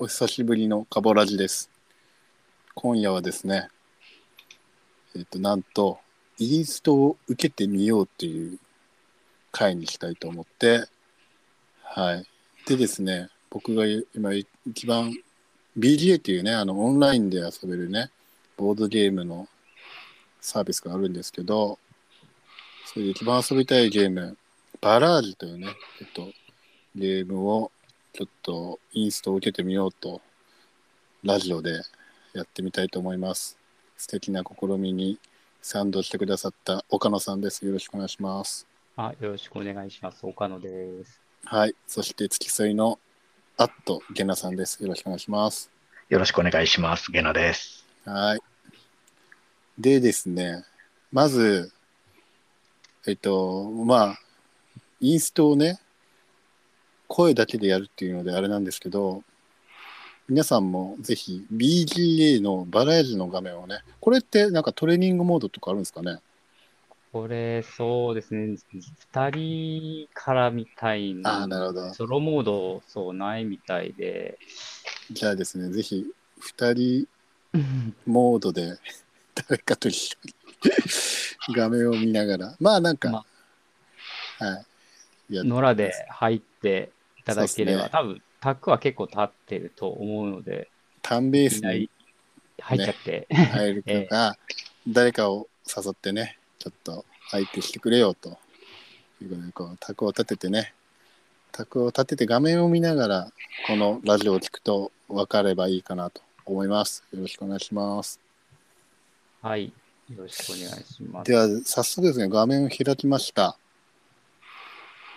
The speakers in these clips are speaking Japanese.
お久しぶりのカボラジです。今夜はですね、えっ、と、なんと、インストを受けてみようっていう回にしたいと思って、はい。でですね、僕が今一番 BGA っていうね、あの、オンラインで遊べるね、ボードゲームのサービスがあるんですけど、それで一番遊びたいゲーム、バラージというね、えっと、ゲームをちょっとインストを受けてみようと、ラジオでやってみたいと思います。素敵な試みに賛同してくださった岡野さんです。よろしくお願いします。あ、よろしくお願いします。岡野です。はい。そして付き添いのアットゲナさんです。よろしくお願いします。よろしくお願いします。ゲナです。はい。でですね、まず、えっと、まあ、インストをね、声だけでやるっていうのであれなんですけど、皆さんもぜひ BGA のバラエティの画面をね、これってなんかトレーニングモードとかあるんですかね？これ、そうですね。二人からみたいああ、な、なるほど。ソロモード、そう、ないみたいで。じゃあですね、ぜひ2人モードで 誰かと一緒に画面を見ながら、まあなんか、まはい。や野良で入っていただければ、ね多分、タックは結構立ってると思うので、ターンベースに入っちゃって。入るとか、誰かを誘ってね、ちょっと相手してくれよということで、こう、卓を立ててね、卓を立てて画面を見ながら、このラジオを聞くと分かればいいかなと思います。よろしくお願いします。はい。よろしくお願いします。では、早速ですね、画面を開きました。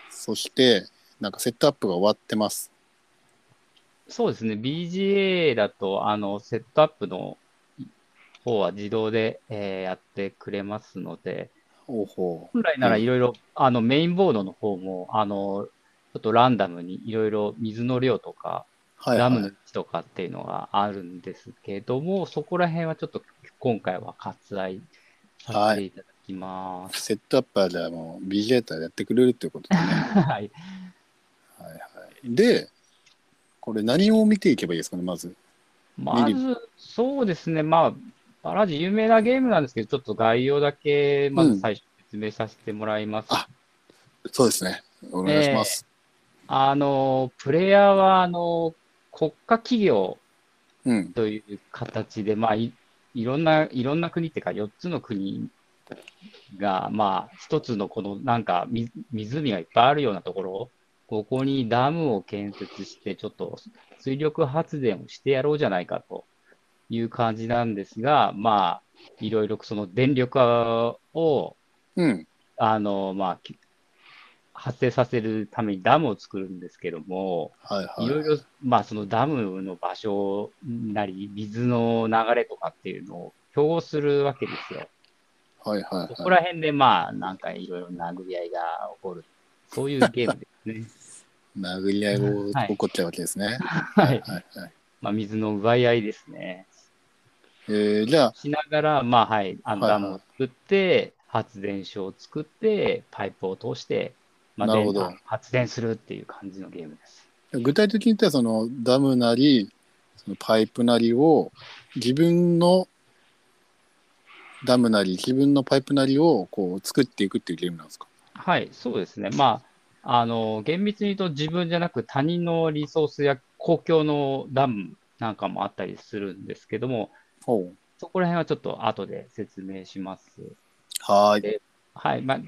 そして、なんかセットアップが終わってます。そうですね。BGA だと、あの、セットアップの方は自動で、えーやってくれますので、ほ。本来ならいろいろ、あの、メインボードの方も、あの、ちょっとランダムにいろいろ水の量とか、はいダムの位はい。置とかっていうのがあるんですけども、そこら辺はちょっと今回は割愛させていただきます。セットアップはじゃあもう BJ とやってくれるっていうことでね。はい。で、これ何を見ていけばいいですかね、まず。まず、そうですね。まあ、バラジ有名なゲームなんですけど、ちょっと概要だけ、まず最初説明させてもらいます。あそうですね。お願いします。あの、プレイヤーは、あの、国家企業うん。という形で、まあ、いいろんな、いろんな国っていうか、4つの国が、まあ、一つのこの、なんか、み湖がいっぱいあるようなところ、ここにダムを建設して、ちょっと水力発電をしてやろうじゃないかという感じなんですが、まあ、いろいろその電力を、うん。あの、まあ、き発生させるためにダムを作るんですけども、はいはい。いろいろ、まあ、そのダムの場所なり、水の流れとかっていうのを表するわけですよ。はいはいそこはい。ら辺で、まあ、なんかいろいろ殴り合いが起こる。そういうゲームですね。殴り合いがはい起こっちゃうわけですね。はい。はいはい。まあ、水の奪い合いですね。えー、じゃあ、しながら、まあ、はい、あのダムを作って、発電所を作って、パイプを通して、まあ、なるほど電発電するっていう感じのゲームです。具体的に言ったらそのダムなり、そのパイプなりを自分のダムなり、自分のパイプなりをこう作っていくっていうゲームなんですか？はい、そうですね。まあ、あの、厳密に言うと自分じゃなく他人のリソースや公共のダムなんかもあったりするんですけども。そこら辺はちょっと後で説明します。はーい。はい。まあ、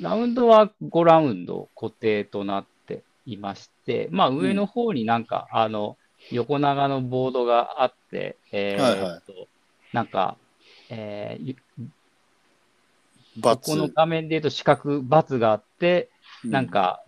ラウンドは5ラウンド固定となっていまして、まあ、上の方になんか、あの、横長のボードがあって、えはいはいなんか、えー。この画面で言うと四角、×があって、うなん、か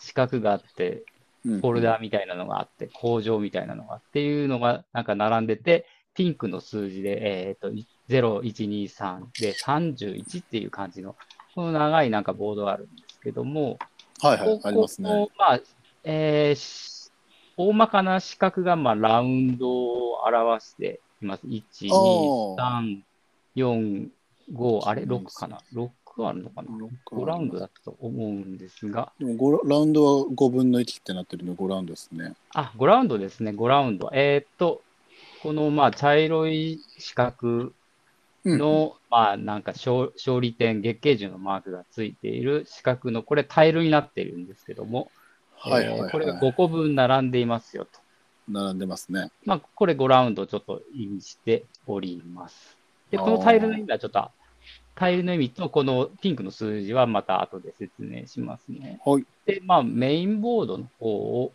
四角があって、うんフォルダーみたいなのがあって、工場みたいなのがっていうのがなんか並んでて、ピンクの数字で、えっと、0、1、2、3で31っていう感じの、この長いなんかボードがあるんですけども、はいはいありますね。こまあ、えーし大まかな四角がまあラウンドを表しています。1、2、おー3、4、5、あれ、うん6かな ?6、あるのかな？六 ?5 ラウンドだったと思うんですが、でも5ラウンドは5分の1ってなってるので5ラウンドですね。あ、5ラウンドですね、5ラウンド。えーっと、このまあ茶色い四角うんの、まあなんか勝勝利点、月桂樹のマークがついている四角の、これタイルになっているんですけども、はいはい、はいえーこれが5個分並んでいますよと。並んでますね。まあ、これ5ラウンドちょっと意味しております。で、このタイルの意味はちょっと、タイルの意味とこのピンクの数字はまた後で説明しますね。はい。で、まあ、メインボードの方を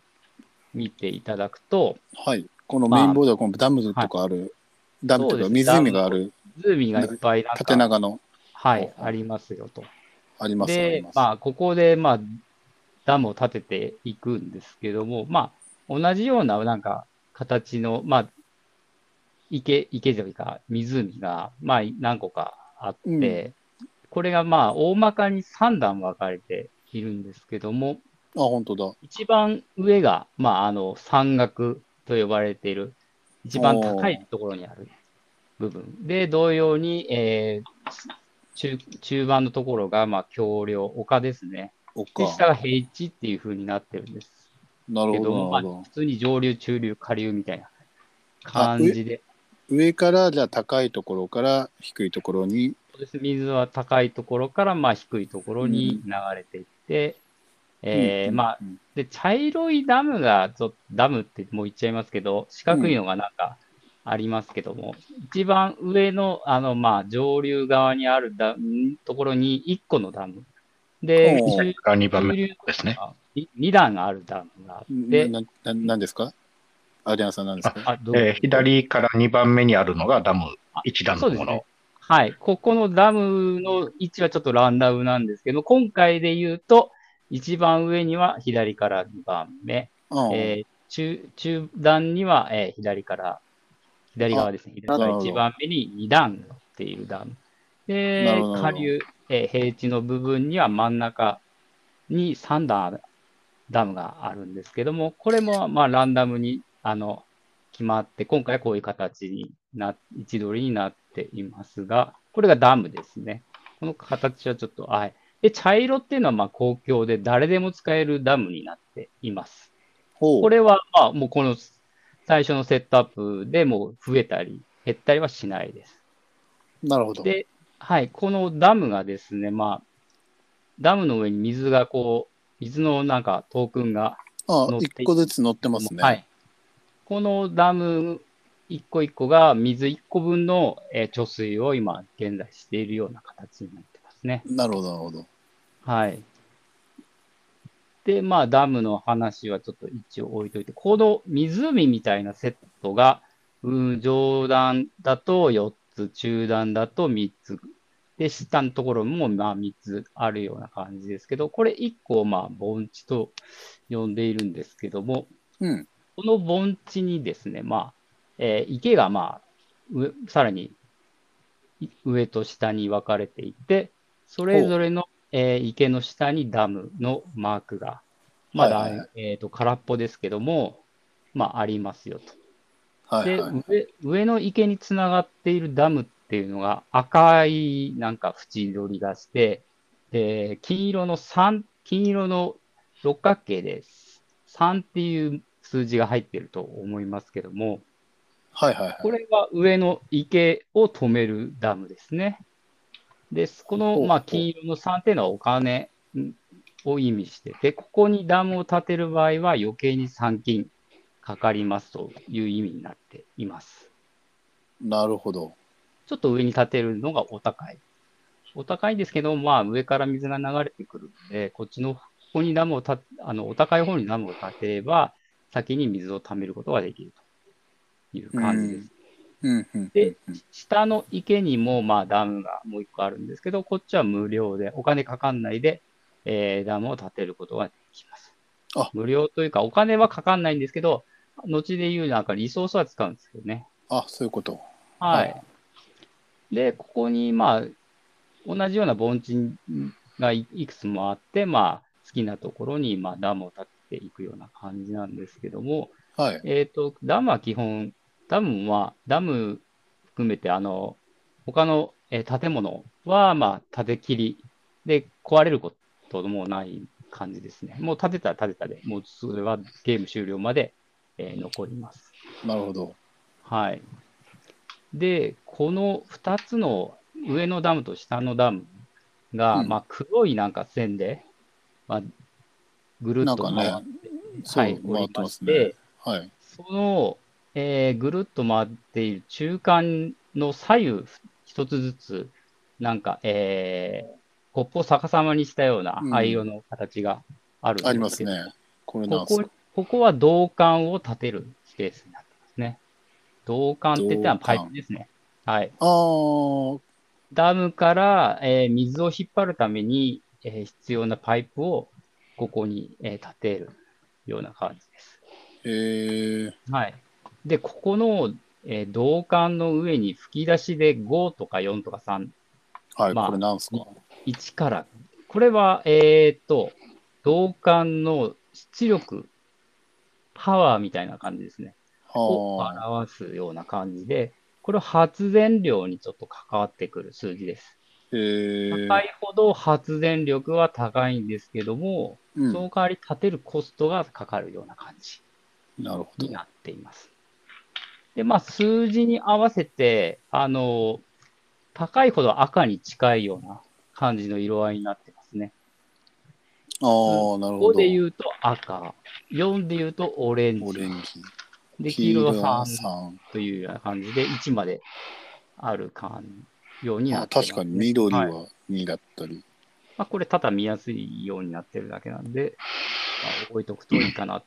見ていただくと、はい。このメインボードはこのダムとかある、ダムとか湖がある湖がいっぱいなんか縦長のはい、ありますよと。ありますで。まあ、ここで、まあ、ダムを建てていくんですけども、まあ、同じような、なんか、形の、まあ、池、池というか、湖が、まあ、何個かあって、これが、まあ、大まかに3段分かれているんですけども、あ、本当だ。一番上が、まあ、あの、山岳と呼ばれている、一番高いところにある部分。で、同様に、えー中、中盤のところが、まあ、橋梁、丘ですね。おで、か。下が平地っていう風になってるんですなるほど、けども、まあ、普通に上流、中流、下流みたいな感じで、ど。上から、じゃあ高いところから低いところに、そうです。水は高いところから、まあ、低いところに流れていって、えーうんまあ、うん。で、茶色いダムが、ちょダムってもう言っちゃいますけど、四角いのがなんかありますけども、一番上の、あの、まあ、上流側にあるダムところに1個のダム。で、おう中が2番目ですね。2段あるダムがあって、なななんですか？アリアンさんなんですかあ、どうえー左から2番目にあるのがダム1段のものそうですね。。はい。ここのダムの位置はちょっとランダムなんですけど、今回で言うと、一番上には左から2番目、うんえー中中段には、えー左から、左側ですね。左からなるほど1番目に2段乗っているダム。なでるほど、下流、えー平地の部分には真ん中に3段ダムがあるんですけども、これもまあランダムにあの決まって、今回はこういう形にな、位置取りになっていますが、これがダムですね。この形はちょっと、はい。で、茶色っていうのはまあ公共で誰でも使えるダムになっています。ほうこれはまあもうこの最初のセットアップでもう増えたり減ったりはしないです。なるほど。で、はい、このダムがですね、まあ、ダムの上に水がこう、水のなんかトークンが、あ乗って一個ずつ乗ってますね。はい。このダム一個一個が水一個分の、えー貯水を今現在しているような形になってますね。なるほど、なるほど。はい。で、まあ、ダムの話はちょっと一応置いといて、この湖みたいなセットが、うん、上段だと4つ、中段だと3つ、で、下のところもまあ3つあるような感じですけど、これ1個をまあ盆地と呼んでいるんですけども、うん。この盆地にですね、まあ、えー池がまあ、上さらにい上と下に分かれていて、それぞれの、えー池の下にダムのマークが、まだ、はいはいはいえっ、と、空っぽですけども、まあ、ありますよと。で、はいはい。上、上の池につながっているダムっていうのが赤いなんか縁取りがして、で、金色の3、金色の六角形です。3っていう数字が入ってると思いますけども、はいはいはい。これが上の池を止めるダムですね。で、この、まあ、金色の3っていうのはお金んを意味してて、ここにダムを建てる場合は余計に参金かかりますという意味になっています。なるほど。ちょっと上に建てるのがお高い。お高いんですけど、まあ上から水が流れてくるので、こっちの、ここにダムをた、あの、お高い方にダムを建てれば、先に水を貯めることができるという感じです。うんうん。でうん下の池にも、まあダムがもう一個あるんですけど、こっちは無料で、お金かかんないで、えーダムを建てることができます。あ無料というか、お金はかかんないんですけど、後で言うなんかリソースは使うんですけどね。あ、そういうこと。はい。で、ここに、まあ、同じような盆地がいいくつもあって、まあ、好きなところに、まあ、ダムを建てていくような感じなんですけども、はい。えっ、と、ダムは基本、ダムは、ダム含めて、あの、他の、えー建物は、まあ、建て切りで、壊れることもない感じですね。もう建てたら建てたで、もうそれはゲーム終了まで、えー残ります。なるほど。はい。で、この2つの上のダムと下のダムが、うんまあ、黒いなんか線で、まあ、ぐるっと回って、はい、おりますして、ね。はい。その、えーぐるっと回っている中間の左右一つずつ、なんか、えーコップを逆さまにしたようなうん灰色の形があるんですけど、ありますね。こここここは銅管を立てるスペースになってますね。銅管って言ったらパイプですね。はい。あー、ダムから、えー水を引っ張るために、えー必要なパイプをここに、えー立てるような感じです。えー、はい。で、ここの、えー銅管の上に吹き出しで5とか4とか3、はい、まあこれなんすか？1から、これは、えーっと、銅管の出力、パワーみたいな感じですね。をはあ、表すような感じで、これは発電量にちょっと関わってくる数字です。えー、高いほど発電力は高いんですけども、うんその代わり立てるコストがかかるような感じに。なっています。で、まあ、数字に合わせて、あの、高いほど赤に近いような感じの色合いになってますね。ああ、なるほ5ど。で言うと赤、4で言うとオレンジ、オレンジ。で、黄色は3 3。というような感じで、1まである感ようになあってます、確かに緑はいは2だったり。まあ、これ、ただ見やすいようになってるだけなんで、まあ、覚えておくといいかな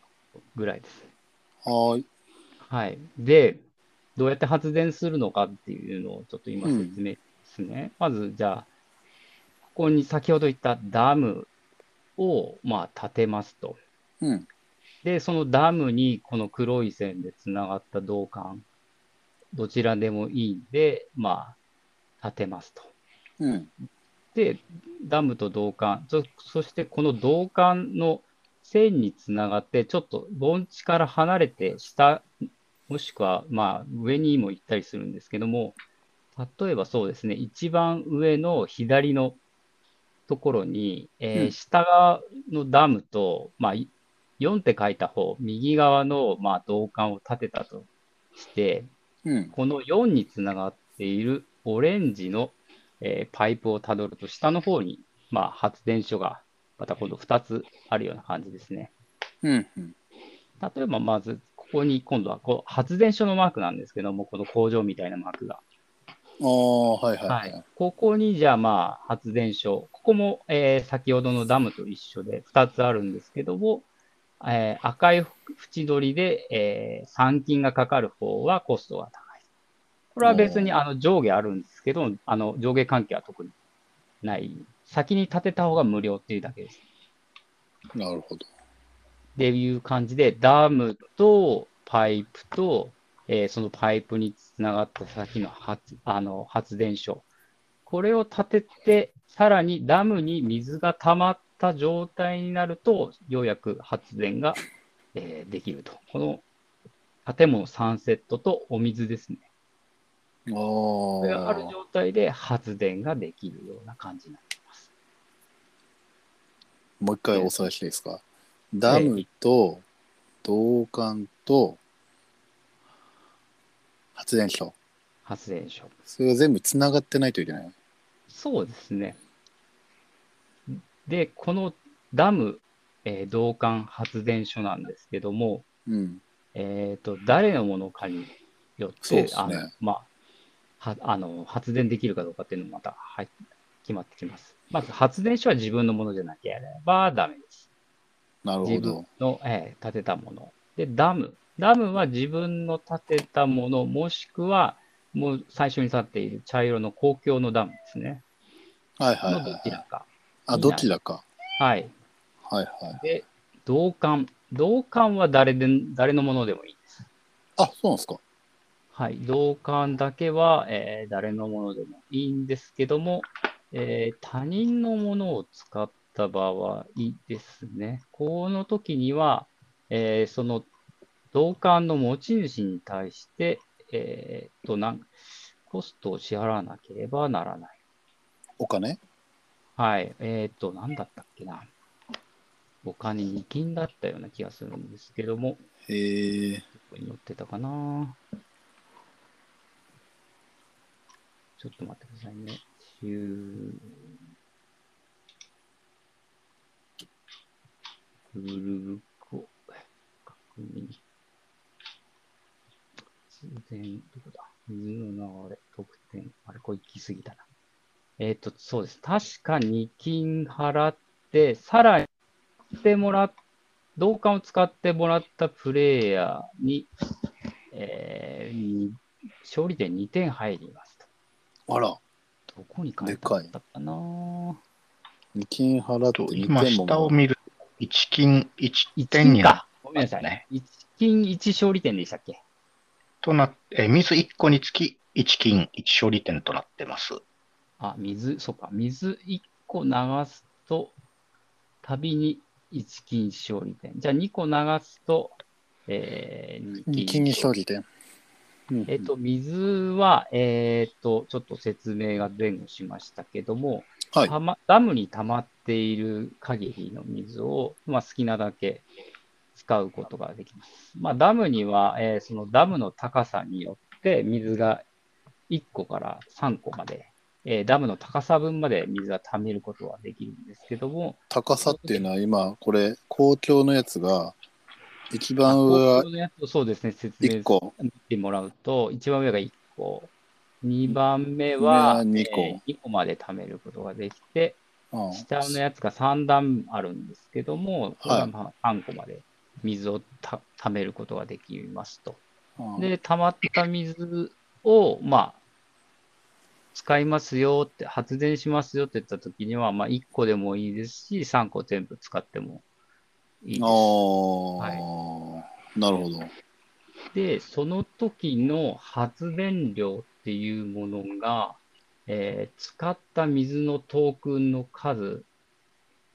ぐらいです。はーい。はい。で、どうやって発電するのかっていうのをちょっと今説明ですね。まず、じゃあ、ここに先ほど言ったダムを、まあ、建てますと。うん。で、そのダムにこの黒い線でつながった銅管、どちらでもいいんで、まあ、建てますと。うん。で、ダムと銅管、そそしてこの銅管の線につながって、ちょっと盆地から離れて下、もしくはまあ上にも行ったりするんですけども、例えばそうですね、一番上の左のところに、えーうん下側のダムと、まあ、い4って書いた方、右側のまあ銅管を立てたとして、うん。この4につながっているオレンジの、えーパイプをたどると、下の方に、まあ、発電所がまた今度2つあるような感じですね。うん。うん。例えばまず、ここに今度はこう発電所のマークなんですけども、この工場みたいなマークが。ああ、はいはいは。はいい。ここにじゃあまあ発電所、ここも、えー先ほどのダムと一緒で2つあるんですけども、えー赤い縁取りで、えー参金がかかる方はコストが高い。これは別にあの上下あるんですけど、あの上下関係は特にない。先に建てた方が無料っていうだけです。なるほど。っていう感じで、ダムとパイプと、えーそのパイプにつながった先の発あの発電所。これを立てて、さらにダムに水が溜まった状態になると、ようやく発電が、えーできると。この建物3セットとお水ですね。あこれがあるあ。状態で発電ができるような感じになっています。もう一回おさらいしていいですか？ダムと銅管と発電所。発電所。それが全部つながってないといけない？そうですね。で、このダム、えー銅管発電所なんですけども、うん。えっと、誰のものかによって、そうですねあの、まあ、は、あの、発電できるかどうかっていうのもまた、はい、決まってきます。まず、発電所は自分のものじゃなければダメです。なるほ自分ど。の、えー建てたもの。で、ダム。ダムは自分の建てたもの、もしくは、もう最初に去っている茶色の公共のダムですね。はいはいのはいはい。どちらか。あ、どちらか。はい。はいはい。で、銅管。銅管は誰で、誰のものでもいいです。あ、そうなんですか。はい。銅管だけは、えー誰のものでもいいんですけども、えー他人のものを使った場合ですね。この時には、えーその銅管の持ち主に対して、えーとなん、コストを支払わなければならない。お金？はい。えっ、と、なんだったっけな。他に2金だったような気がするんですけども、へえ。どこに載ってたかな。ちょっと待ってくださいね。グループを確認。自然、どこだ水の流れ、得点。あれ、これ行き過ぎたな。えっ、と、そうです。確か2金払って、さらに、てもら、同感を使ってもらったプレイヤーに、えー勝利点2点入ります。あら、どこに書いてあったかな？2金払ってと2今、点も下を見ると、1金1 ?1 点にな。ごめんなさい。ね1金1勝利点でしたっけ？となって、え水1個につき1金1勝利点となってます。あ、水、そうか。水1個流すと、旅に1金勝利点。じゃあ2個流すと、えー、2金に勝利点。うんえっと、水は、えっと、ちょっと説明が前後しましたけども、はい。たまダムに溜まっている限りの水を、まあ、好きなだけ使うことができます。まあ、ダムには、えーそのダムの高さによって水が1個から3個まで、えーダムの高さ分まで水が溜めることはできるんですけども、高さっていうのは今、これ、公共のやつが、一番上はそうですね、説明1個。見てもらうと、一番上が1個、2番目は二個。えー2個まで貯めることができて、うん。下のやつが3段あるんですけども、ははい。まあ3個まで水をた貯めることができますと。うん。で、溜まった水を、まあ、使いますよって、発電しますよって言ったときには、まあ、1個でもいいですし、3個全部使ってもいいです。ああ、なるほど。で、その時の発電量っていうものが、えー使った水のトークンの数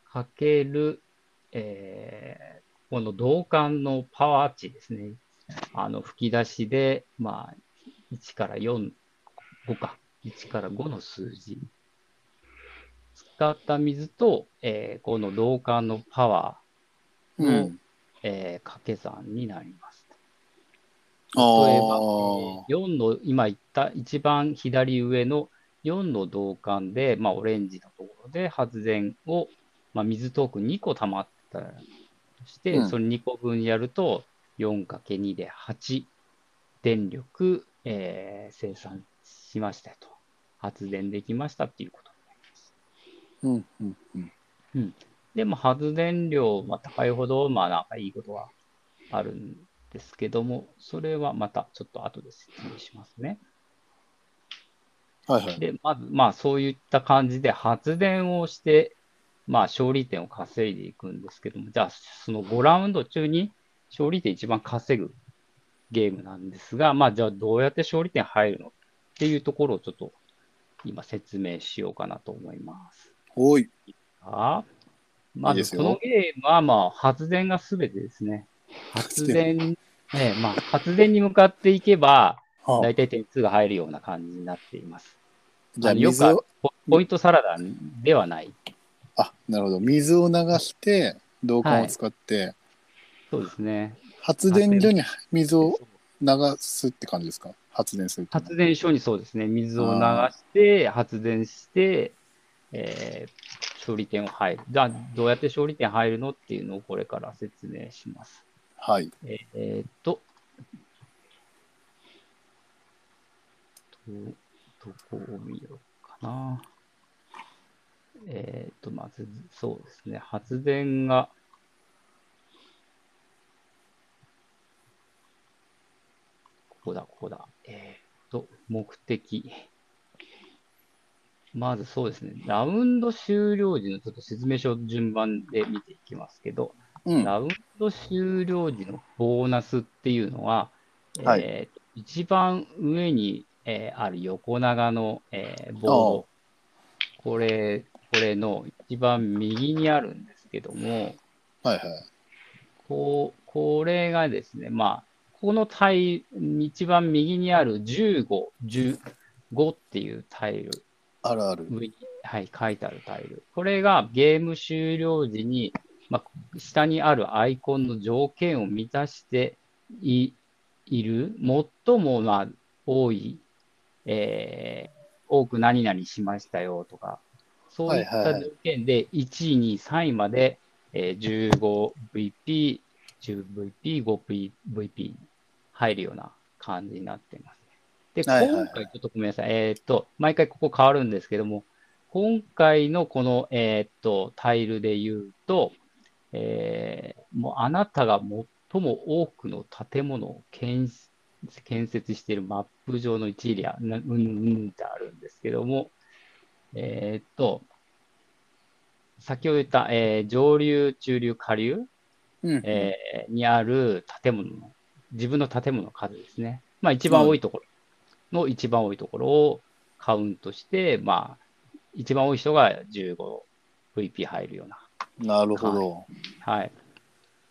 かける、えーこの導管のパワー値ですね。あの、吹き出しで、まあ、1から4、5か。1から5の数字。使った水と、えーこの導管のパワーの、うん。えー掛け算になります。あ例えば、えあー、4の、今言った一番左上の4の導管で、まあ、オレンジのところで発電を、まあ、水トークン2個溜まったとして、うんそれ2個分やると、4×2 で8電力、えー生産しましたと。発電できましたっていうことになります。うんうんうん。でも発電量が高いほど、まあなんかいいことはあるんですけども、それはまたちょっと後で説明しますね。はいはい。で、まず、まあそういった感じで発電をして、まあ勝利点を稼いでいくんですけども、じゃあその5ラウンド中に勝利点一番稼ぐゲームなんですが、まあじゃあどうやって勝利点入るのっていうところをちょっと今説明しようかなと思います。おい。あまこのゲームは、まあ、発電がすべてですね。発電、ええまあ、発電に向かっていけば、はあ大体点数が入るような感じになっています。じゃあのよくポポイントサラダではない。あ、なるほど。水を流して、導管を使って、そうですね。発電所に水を流すって感じですか？発電する発電所にそうですね、水を流して、発電して、えー勝利点を入る。じゃあ、どうやって勝利点入るのっていうのをこれから説明します。はい。ええーっと、ど、どこを見ようかな。えーっと、まず、そうですね、発電が、ここだ、ここだ。えーっと、目的。まずそうですね、ラウンド終了時のちょっと説明書順番で見ていきますけど、うん。ラウンド終了時のボーナスっていうのは、はいえー一番上に、えーある横長の、えーボード、これ、これの一番右にあるんですけども、はいはい。こう、これがですね、まあ、このタイル、一番右にある15、15っていうタイルあるある。はい、書いてあるタイル。これがゲーム終了時に、まあ、下にあるアイコンの条件を満たしていいる、最もまあ多い、えー多く何々しましたよとか、そういった条件で1位、2位、3位まで、えー 15VP、10VP、5VP 入るような感じになっています。で、はいはいはい今回ちょっとごめんなさい。えーっと、毎回ここ変わるんですけども、今回のこの、えーっと、タイルで言うと、えーもうあなたが最も多くの建物を建建設しているマップ上の一エリア、なうんうんってあるんですけども、えーっと、先ほど言った、えー上流、中流、下流、うんえーにある建物の、自分の建物の数ですね。まあ一番多いところの一番多いところをカウントして、まあ一番多い人が 15VP 入るような。なるほど。はい。こ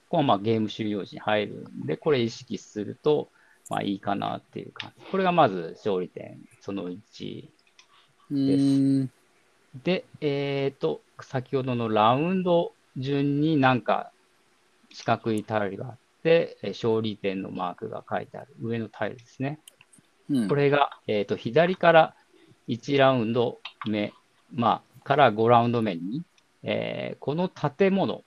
こはまあゲーム終了時に入るんで、これ意識すると、まあいいかなっていう感じ。これがまず勝利点その1。うーん。で、えっ、と、先ほどのラウンド順になんか四角いタイルがあって、えー勝利点のマークが書いてある上のタイルですね。うんこれが、えっ、と、左から1ラウンド目、まあ、から5ラウンド目に、えーこの建物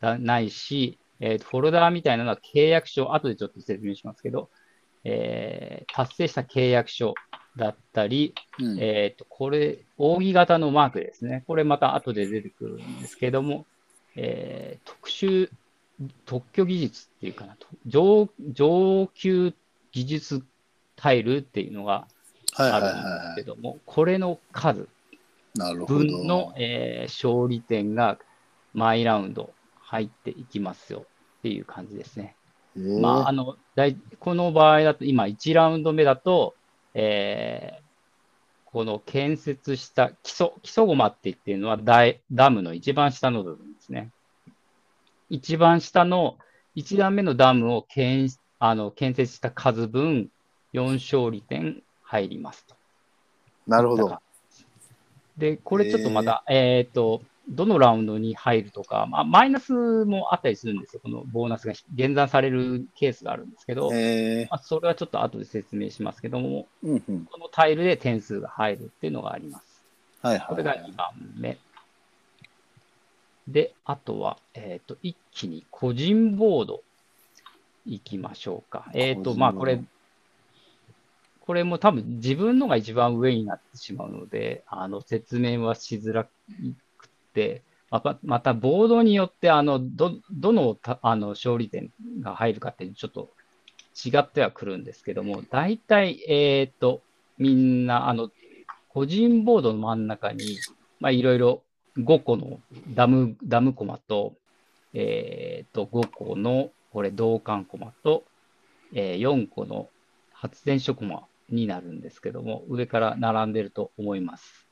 がないし、えーとフォルダーみたいなのは契約書、後でちょっと説明しますけど、えー達成した契約書だったり、うんえっ、と、これ、扇形のマークですね。これまた後で出てくるんですけども、えー特殊、特許技術っていうかなと、上上級技術タイルっていうのがあるんですはけども、これの数。分の、えー勝利点が毎ラウンド入っていきますよっていう感じですね。えーまあ、あの、大この場合だと、今1ラウンド目だと、えーこの建設した基礎、基礎駒って言ってるのはダイダムの一番下の部分ですね。一番下の1段目のダムを建あの建設した数分4勝利点入りますと。なるほど。で、これちょっとまた、えっ、と、どのラウンドに入るとか、まあ、マイナスもあったりするんですよ。このボーナスが減算されるケースがあるんですけど、えまあ、それはちょっと後で説明しますけども、ーうんうん。このタイルで点数が入るっていうのがあります。はいはい。これが2番目。で、あとは、えっ、と、一気に個人ボード行きましょうか。えっ、ードまあ、これ、これも多分自分のが一番上になってしまうので、あの、説明はしづらくて、また、またボードによって、あの、ど、どのた、あの、勝利点が入るかってちょっと違ってはくるんですけども、大体、えっ、と、みんな、あの、個人ボードの真ん中に、まあ、いろいろ5個のダム、ダムコマと、えっ、と、5個の、これ、銅管コマと、えー4個の発電所コマになるんですけども、上から並んでると思います。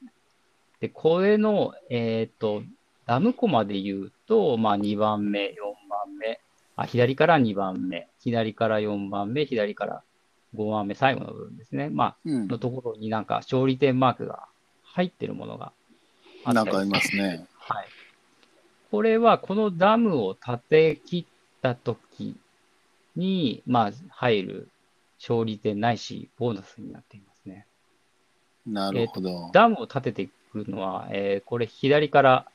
で、これの、えっ、と、ダムコマで言うと、まあ、2番目、4番目、あ、左から2番目、左から4番目、左から5番目、最後の部分ですね。まあ、うん。のところになんか勝利点マークが入ってるものがあったりなんかありますね。はい。これはこのダムを建て切ったときに、まあ、入る勝利点ないし、ボーナスになっていますね。なるほど。ダムを建てていくのは、えーこれ左から、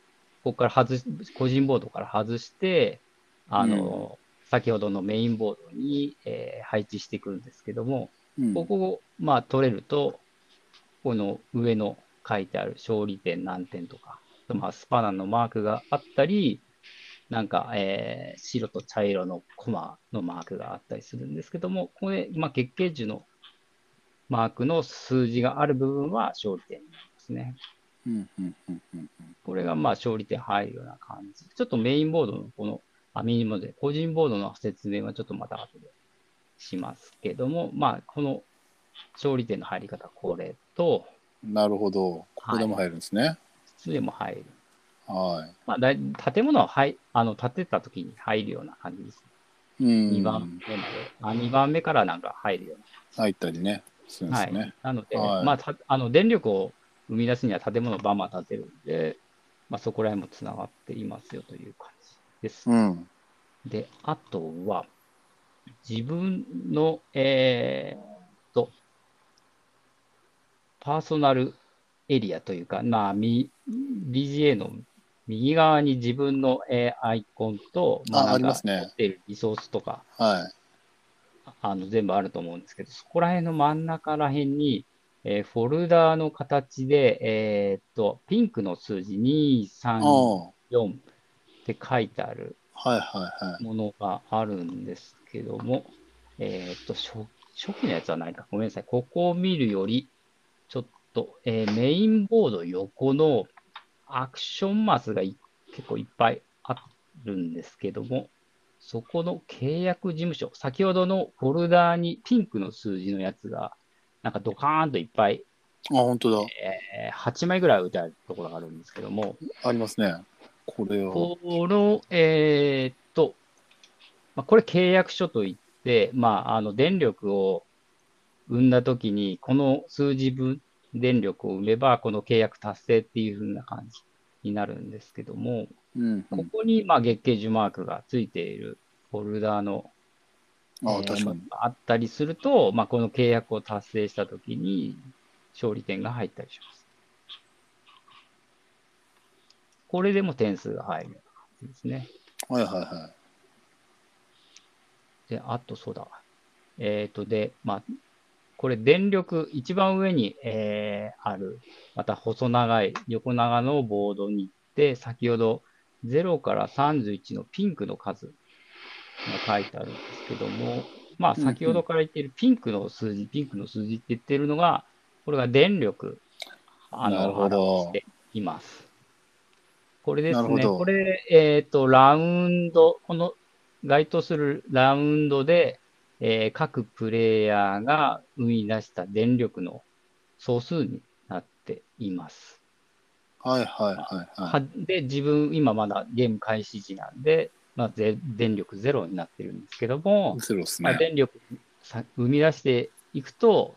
ここから外し、個人ボードから外して、あの、先ほどのメインボードに、えー配置していくんですけども、うんここを、まあ、取れると、この上の書いてある勝利点何点とか、まあ、スパナのマークがあったり、なんか、えー白と茶色のコマのマークがあったりするんですけども、これ、まあ、月桂樹のマークの数字がある部分は勝利点になりますね。うんうんうんうんこれがまあ勝利点入るような感じ。ちょっとメインボードのこの、あ、メインボードで、個人ボードの説明はちょっとまた後でしますけども、まあ、この勝利点の入り方、これと、うんなるほど。ここでも入るんですね。質でも入る。はまあ、だい建物は入あの建てた時に入るような感じです。い。うん。2番目まで。あ2番目からなんか入るよう入ったりね。するんな。はい。ですね。なので、はいまあた、あの電力を生み出すには建物をバンバン建てるんで、まあ、そこら辺もつながっていますよという感じです。うん。で、あとは、自分の、えーっと、パーソナルエリアというか、まあ、み BGA の右側に自分の、えーアイコンと、あなんかありますね持っているリソースとか、はい。あの全部あると思うんですけど、そこら辺の真ん中ら辺に、えーフォルダーの形で、えーっと、ピンクの数字2、3、あ4って書いてあるあ、はいはいはい。ものがあるんですけども、えーっと、初初期のやつはないか。ごめんなさい。ここを見るより、ちょっと、えーメインボード横のアクションマスがい結構いっぱいあるんですけども、そこの契約事務所、先ほどのフォルダーにピンクの数字のやつが、なんかドカーンといっぱい、あ、本当だ。えー8枚ぐらい置いてあるところがあるんですけども、ありますね。これを。この、えーっと、まあ、これ契約書といって、まあ、あの、電力を生んだときに、この数字分電力を生めば、この契約達成っていう風な感じになるんですけども、うん、うこん。こに、まあ、月経樹マークがついているフォルダーの、ああ、えー確かに。あったりすると、まあ、この契約を達成したときに、勝利点が入ったりします。これでも点数が入るような感じですね。はいはいはで、あとそうだ。えっ、と、で、まあ、これ電力、一番上に、えーある、また細長い横長のボードに行って、先ほど0から31のピンクの数が書いてあるんですけども、まあうんうん。先ほどから言っているピンクの数字、ピンクの数字って言ってるのが、これが電力、あの、表しています。これですね、これ、えっ、と、ラウンド、この該当するラウンドで、えー各プレイヤーが生み出した電力の総数になっています。い。はいはいはいは。はいで、自分、今まだゲーム開始時なんで、まあ、ぜ電力ゼロになってるんですけども、ゼロですまあ、ね。電力さ生み出していくと、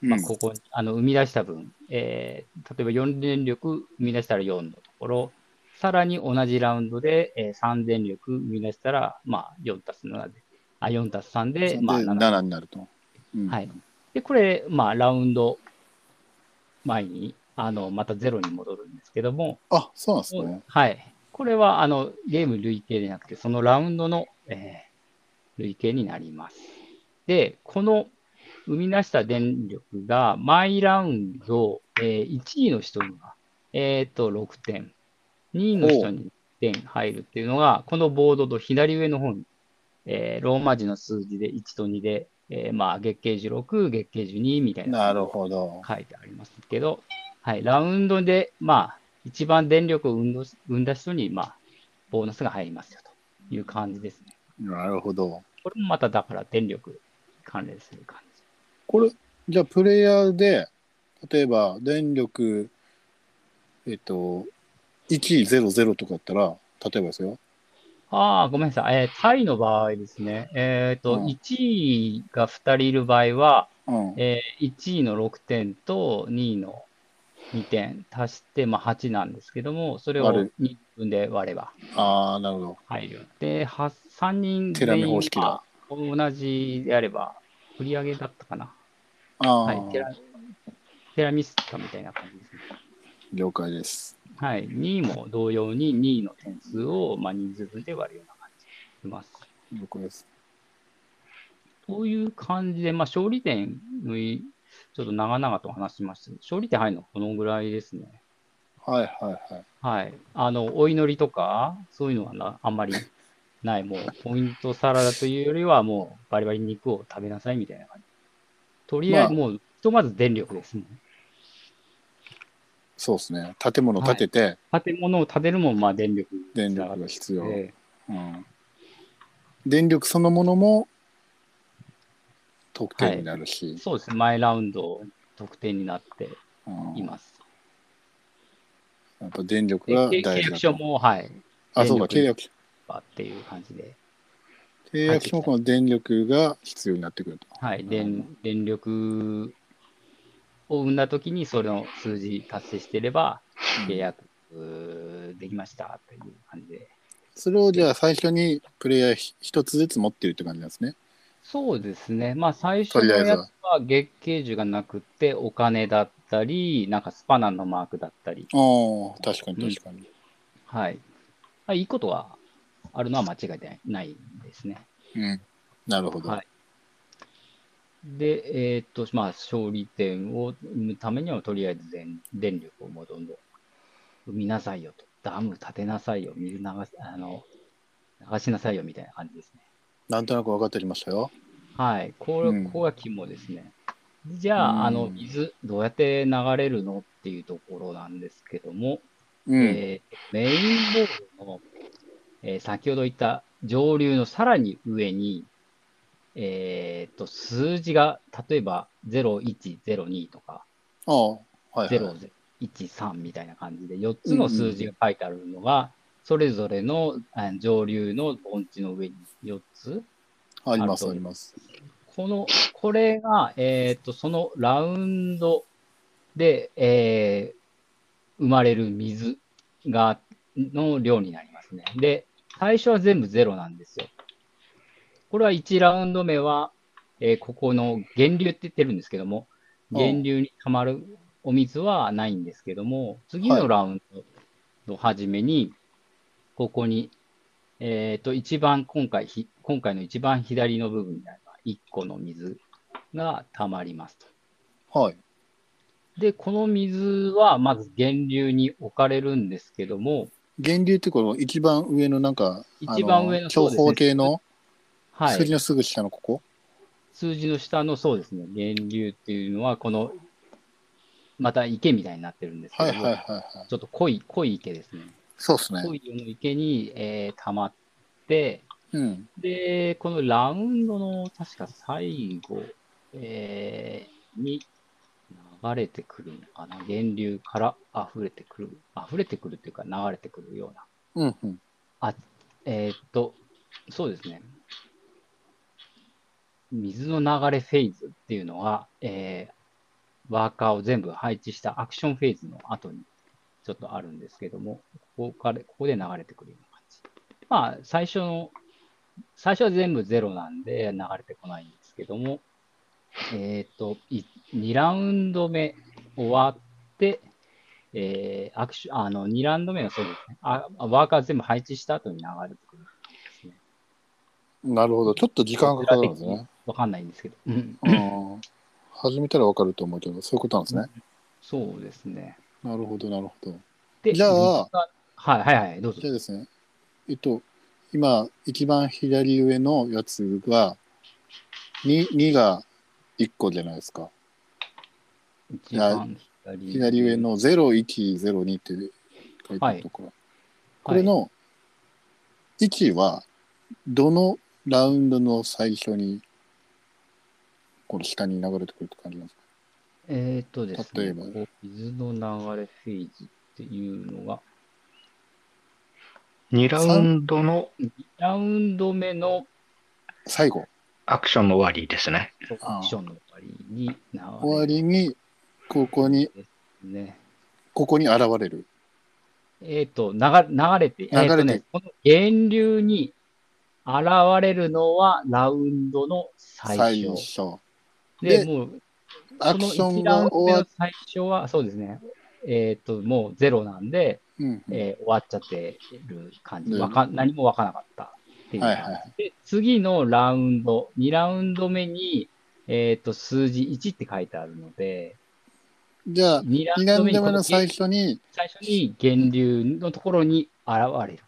まあ、うんここに、あの、生み出した分、えー例えば4電力生み出したら4のところ、さらに同じラウンドで、えー3電力生み出したら、まあ、4たす7で、あ、4たす3で、で、まあ、7 7になると。うんはい。で、これ、まあ、ラウンド前に、あの、またゼロに戻るんですけども、あ、そうなんですね。はい。これは、あの、ゲーム累計でなくて、そのラウンドの、えー累計になります。で、この生み出した電力が、毎ラウンド、えー1位の人には、えっ、と、6点、2位の人に1点入るっていうのが、このボードと左上の方に、えーローマ字の数字で1と2で、えーまあ、月経16、月経12みたいな。なるほど。書いてありますけど、はい、ラウンドで、まあ、一番電力を生んど生んだ人に、まあ、ボーナスが入りますよという感じですね。なるほど。これもまただから電力関連する感じ。これ、じゃあ、プレイヤーで、例えば、電力、えっと、100とかだったら、例えばですよ。ああ、ごめんなさい。えータイの場合ですね。えっ、と、うん1位が2人いる場合は、うん。えー1位の6点と2位の2点足して、まあ、8なんですけども、それを割る2分で割ればああ、なるほど。入る。で、は3人テラミ全員方式だ。同じであれば、振り上げだったかな。ああ、はい、テラテラミスタみたいな感じですね。了解です。はい、2位も同様に2位の点数を、まあ、人数分で割るような感じします。了解です。という感じで、まあ、勝利点のいちょっと長々と話しました勝利点入るのはこのぐらいですね。はいはいはい。はい。あの、お祈りとか、そういうのはなあんまりない。もう、ポイントサラダというよりは、もう、バリバリ肉を食べなさいみたいな感じ。とりあえず、まもう、ひとまず電力ですね。そうですね。建物建てて、建物を建てるもん、まあ、電力に電力が必要。てうん。電力そのものも得点になるし、そうですね。前ラウンド得点になってうんいます。やっぱ電力でが契約大事だと。書も、はい。あ、そうか、契電約書。っていう感じで。契約書もこの電力が必要になってくると。はい。電電力を生んだときにそれの数字達成していれば、うん契約できましたという感じで。それをじゃあ最初にプレイヤーひ一つずつ持ってるって感じなんですね。そうですね。まあ最初のやつは月桂樹がなくて、お金だったり、なんかスパナのマークだったり、ああ、確かに確かに。はい。まあいいことがあるのは間違いないないですね。うん。なるほど。はいで、えーっと、まあ、勝利点を生むためには、とりあえず電電力をもうどんどん生みなさいよと。ダム建てなさいよ。水流し、あの、流しなさいよみたいな感じですね。なんとなく分かってきましたよ。はい。これ、うんここが肝ですね。じゃあ、うんあの、水、どうやって流れるのっていうところなんですけども、うん。えーメインボールの、えー先ほど言った上流のさらに上に、えーっと、数字が、例えば0102とか、ああ、はい、はい。0013みたいな感じで、4つの数字が書いてあるのが、それぞれのあ上流の盆地の上に4つ。あります、あります。この、これが、えーっと、そのラウンドで、えー生まれる水が、の量になりますね。で、最初は全部ゼロなんですよ。これは1ラウンド目は、えーここの源流って言ってるんですけども、うん源流に溜まるお水はないんですけども、次のラウンドの初めに、ここに、えっ、と、一番今回ひ、今回の一番左の部分にあるのは1個の水が溜まりますと。はい。で、この水はまず源流に置かれるんですけども、源流ってこの一番上のなんか、一番上のあ長方形の？はい。数字のすぐ下のここ、数字の下のそうですね、源流っていうのは、この、また池みたいになってるんですけども、はいはいはいはい。ちょっと濃い、濃い池ですね。そうですね。濃い池に、えー溜まって、うん。で、このラウンドの確か最後、えーに流れてくるのかな。源流から溢れてくる。溢れてくるっていうか流れてくるような。うんうん。あ、えーっと、そうですね。水の流れフェーズっていうのは、えーワーカーを全部配置したアクションフェーズの後にちょっとあるんですけども、ここから、ここで流れてくるような感じ。まあ、最初の、最初は全部ゼロなんで流れてこないんですけども、えっ、と、2ラウンド目終わって、えー、アクション、あの、2ラウンド目はそうですね。あ、ワーカー全部配置した後に流れてくるね。なるほど。ちょっと時間がかかるんですね。わかんないんですけど。うん。うん。始めたらわかると思うけど、そういうことなんですね。そうですね。なるほど、なるほど。で、じゃあはいはいはい、どうぞじゃ。あですね、えっと、今、一番左上のやつが、2, 2が1個じゃないですか。一番左左上の0102って書いてあるところ。これの1は、どのラウンドの最初に、この下に流れてくるって感じなんですか？えっ、とですね、例えば水の流れフェーズっていうのが、2ラウンドの2ラウンド目の最後、アクションの終わりですね。アクションの終わりに終わりに、ここに、ね。ここに現れる。えっ、と、流流れて、えーと流れてね、この源流に現れるのはラウンドの最最初。初。で、でもう、アこの1クションが終わっ、の最初は、そうですね。えっ、と、もうゼロなんで、うんうんえー終わっちゃってる感じ。うんわかん何もわからなかったっていう感じ。はいはいで、次のラウンド、2ラウンド目に、えっ、と、数字1って書いてあるので、じゃあ、2ラウ2ラウンンド目の最こ初に、の最初に源流のところに現れる。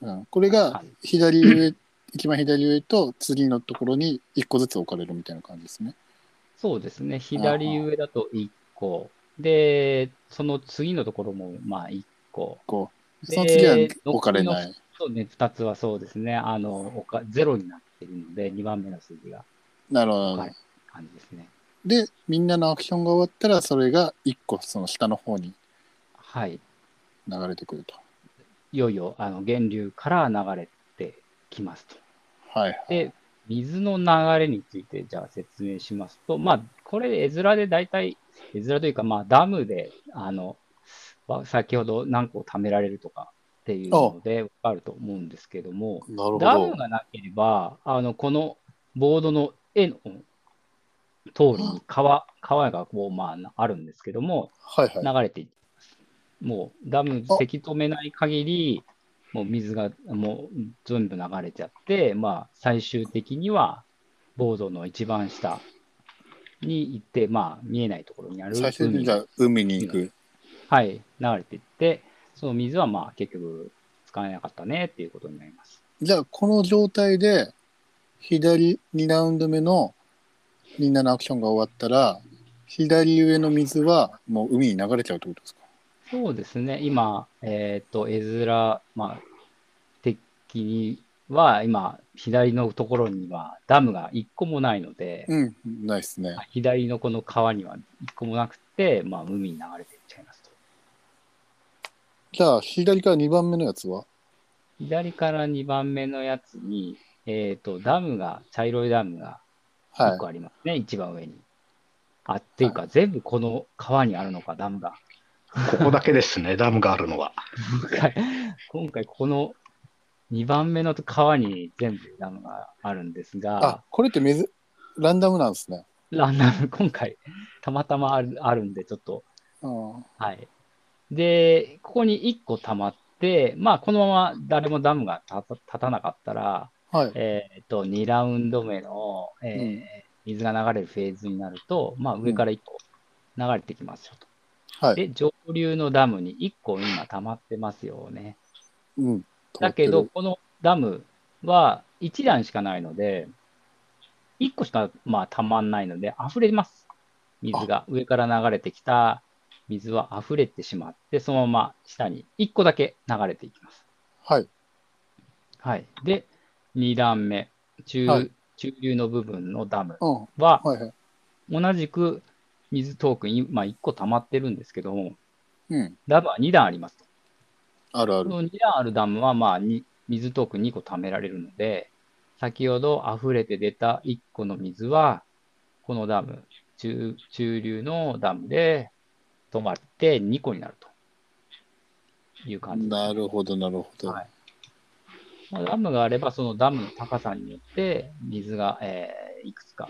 うん、これがはい左上、一番左上と次のところに1個ずつ置かれるみたいな感じですね。そうですね。左上だと1個。で、その次のところも、まあ1個。こう。でその次は置かれない。そうね、2つはそうですね。あの、おかゼロになってるので、2番目の数字がなるほど。はい感じですね。で、みんなのアクションが終わったら、それが1個その下の方にはい。流れてくると。いよいよ、あの、源流から流れてきますと。はいはい。で、水の流れについて、じゃあ説明しますと、まあ、これ、絵面で大体絵面というか、まあ、ダムで、あの、わ先ほど何個貯められるとかっていうので、わかると思うんですけども、なるほダムど。がなければ、あの、このボードの絵の通りに川、川がこう、まあ、あるんですけども、はいはい。流れていきます。もうダムあせき止めない限り、もう水がもう全部流れちゃって、まあ最終的にはボードの一番下に行って、まあ見えないところにある最終的に海に行く。はい、流れていって、その水はまあ結局使えなかったねっていうことになります。じゃあこの状態で左2ラウンド目のみんなのアクションが終わったら左上の水はもう海に流れちゃうってことですか？そうですね、今、えっ、と、絵面、まあ、的には、今、左のところにはダムが一個もないので、うん、ないっすね。左のこの川には一個もなくて、まあ、海に流れていっちゃいますと。じゃあ左から2番目のやつは？左から2番目のやつに、えっ、と、ダムが、茶色いダムが1はい個。ありますね、一番上に。あ、っていうか、全部この川にあるのか、ダムが。ここだけですね、ダムがあるのは。今回、今回この2番目の川に全部ダムがあるんですがあ、、これってめずランダムなんですね。ランダム、今回、たまたまあるあるんで、ちょっと、うん。はい。で、ここに1個溜まって、まあ、このまま誰もダムが立た立たなかったら、はい。えっと、2ラウンド目の、えーうん水が流れるフェーズになると、まあ、上から1個流れてきますよと。はい。で、上流のダムに1個今溜まってますよね。うん。だけど、止このダムは1段しかないので、1個しかまあたまんないので、溢れます。水が。上から流れてきた水は溢れてしまって、そのまま下に1個だけ流れていきます。まってるはい。で、2段目、中,、はい中流の部分のダムは。同じく水トークン、まあ、1個溜まってるんですけども、うん。ダムは2段あります。あるある。この2段あるダムは、まあ、に水トークン2個貯められるので、先ほど溢れて出た1個の水は、このダム、中中流のダムで止まって2個になるという感じです、なるほど、なるほど。はいまあ、ダムがあれば、そのダムの高さによって、水が、えーいくつか、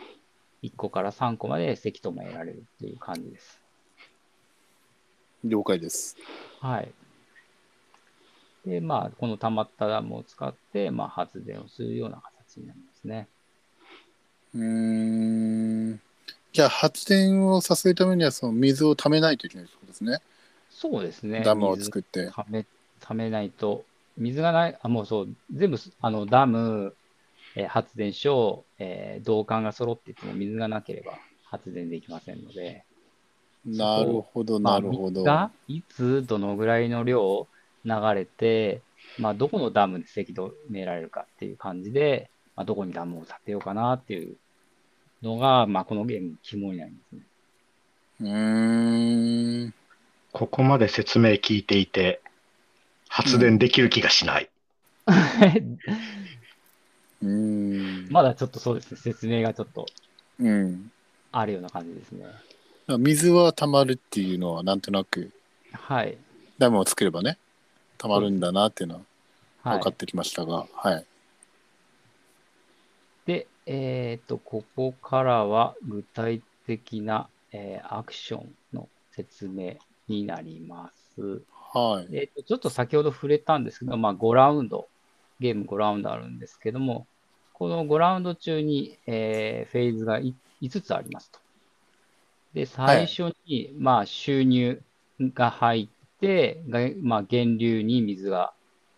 1個から3個までせき止められるっていう感じです。了解です。はい。で、まあ、この溜まったダムを使って、まあ、発電をするような形になりますね。うーん。じゃあ発電をさせるためにはその水を溜めないといけないってことですね。そうですね。ダムを水作って。溜め、溜めないと、水がない、あ、もうそう、全部、あの、ダム、えー発電所、えー導管が揃っていても水がなければ発電できませんので、なるほど、まあなるほど。水がいつ、どのぐらいの量流れて、まあ、どこのダムでせき止められるかっていう感じで、まあ、どこにダムを建てようかなっていうのが、まあ、このゲームの肝になりますね。うーん。ここまで説明聞いていて、発電できる気がしない。うーん。まだちょっとそうですね、説明がちょっとうん。あるような感じですね。水は溜まるっていうのはなんとなくはい。ダムを作ればね、溜まるんだなっていうのははい分かってきましたが、はい。で、えっと、ここからは具体的な、えーアクションの説明になります。はい。えっと、ちょっと先ほど触れたんですけど、まあ、5ラウンド、ゲーム5ラウンドあるんですけども、この5ラウンド中に、えーフェーズがい5つありますと。で、最初に、まあ、収入が入って、がまあ、源流に水が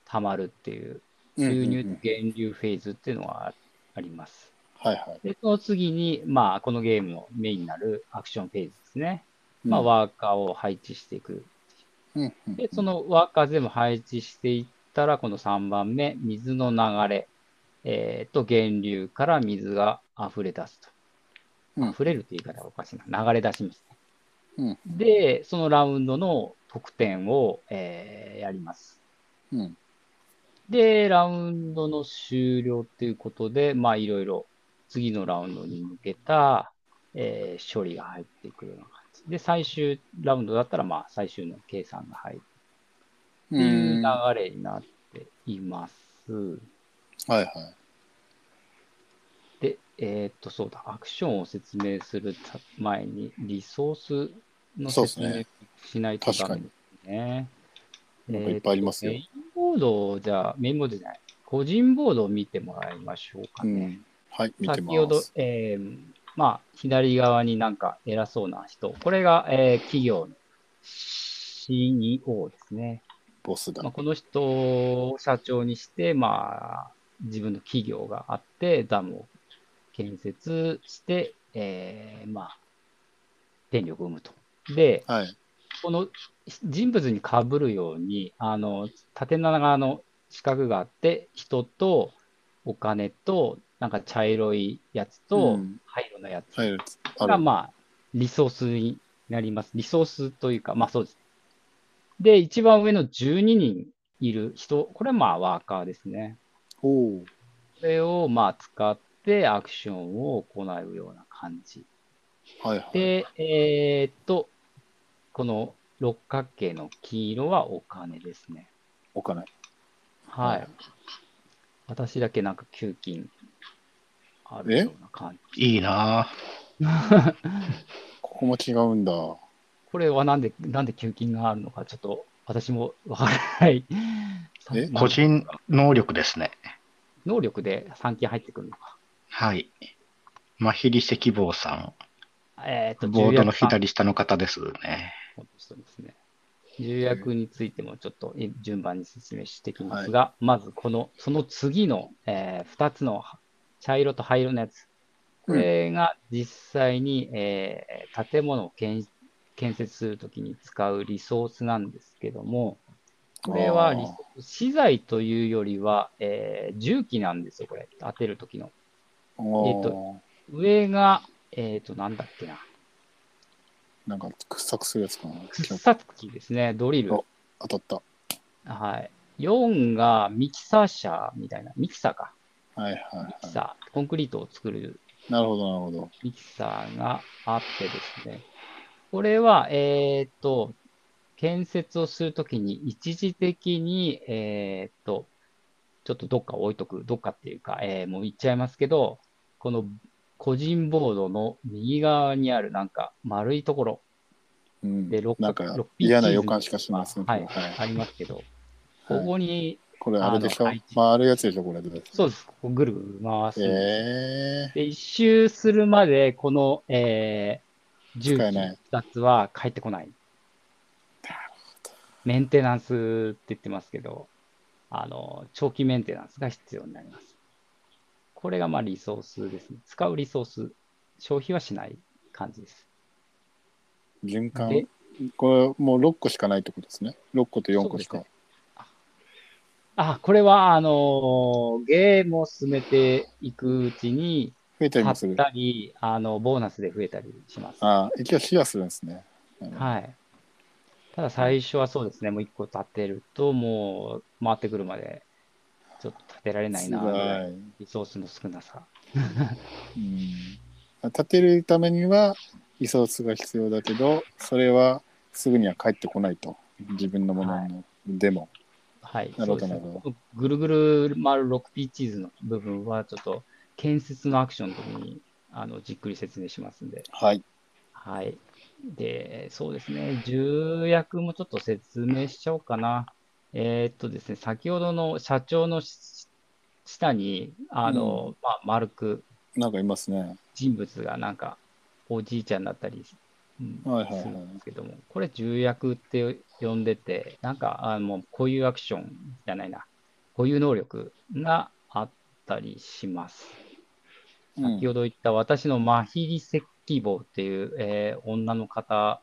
溜まるっていう、収入と源流フェーズっていうのがああります。はいはい。で、その次に、まあ、このゲームのメインになるアクションフェーズですね。まあ、うんワーカーを配置していく。で、そのワーカー全部配置していったら、この3番目、水の流れ、えーと、源流から水が溢れ出すと。うん溢れるって言い方はおかしいな。流れ出しますね。うんで、そのラウンドの得点を、えーやります。うんで、ラウンドの終了っていうことで、まあいろいろ次のラウンドに向けた、えー処理が入ってくるような感じ。で、最終ラウンドだったら、まあ、最終の計算が入るっていう流れになっています。はいはい。で、えーっと、そうだ、アクションを説明する前に、リソースの説明しないとダメですね。なんかいっぱいありますよメインボードを、じゃあ、メインボードじゃない、個人ボードを見てもらいましょうかうね。ん。はい、見て先ほどます。、えーまあ、左側になんか偉そうな人、これが、えー企業の CEO ですね。ボスだまあ、。この人を社長にして、まあ、自分の企業があって、ダムを建設して、えーまあ、電力を生むと。で、はい。この人物にかぶるように、あの、縦長の四角があって、人とお金と、なんか茶色いやつとうん灰色のやつ。が、まあ、リソースになります。リソースというか、まあそうです。で、一番上の12人いる人、これはまあワーカーですね。おお。これをまあ使ってアクションを行うような感じ。はいはい。で、えーっと、この六角形の黄色はお金ですね。お金。ははいい。私だけなんか給金あるような感じ。いいな ここも違うんだ。これはなんで、なんで給金があるのか、ちょっと私もわからない。え個人能力ですね。能力で3金入ってくるのか。はい。マヒリ石坊さえっ、と、ん。ボードの左下の方ですね。この人ですね。重役についてもちょっとえ順番に説明していきますが、まずこの、その次の、え2つの茶色と灰色のやつ。これが実際に、えー建物を建建設するときに使うリソースなんですけども、これは資材というよりは、えー重機なんですよ、これ。建てるときの。おえっと上が、えっ、と、なんだっけな。なんか掘削するやつかな。掘削機ですね、ドリル。お当たっはい。4がミキサー車みたいな、ミキサーか。た。はいはいはミキサー、コンクリートを作るい。なるほどなるほど。ミキサーがあってですね。これは、えーっと、建設をするときに一時的に、えーっと、ちょっとどっか置いとく、どっかっていうか、えーもう言っちゃいますけど、この個人ボードの右側にあるなんか丸いところ。うん。で、六なんか嫌な予感しかしませんけど。は。い、ありますけど、ここに、これあれでしょ？回るやつでしょこれで。そうです、ここぐるぐる回す。えで、一周するまで、この、えー、重機使えない2つは帰ってこない。メンテナンスって言ってますけど、あの、長期メンテナンスが必要になります。これがまあリソースですね。使うリソース、消費はしない感じです。ー、循環？で。これもう6個しかないってことですね。6個と4個しか。そうあ、これは、あのーゲームを進めていくうちに、増えたりもする。買ったり、あの、ボーナスで増えたりします。ああ、一応シェアするんですね。うんはい。ただ最初はそうですね、もう一個立てると、もう回ってくるまで、ちょっと立てられないな、い辛いリソースの少なさ。うん立てるためにはリソースが必要だけどそれはすぐには返ってこないと自分のものの、でもはい。なるほどなるほぐるぐる回る 6P チーズの部分は、ちょっと建設のアクションの時にあのじっくり説明しますんで。はいはい。で、そうですね、重役もちょっと説明しちゃおうかな。えーっとですね、先ほどの社長のし下に、あの、まあ、丸くなんかいますね人物がなんかおじいちゃんだったり、うんはいはいはいするんですけども、これ重役って呼んでて、なんかあのこういうアクションじゃないな、こういう能力があったりします。うん先ほど言った私のマヒリ石棒っていう、えー女の方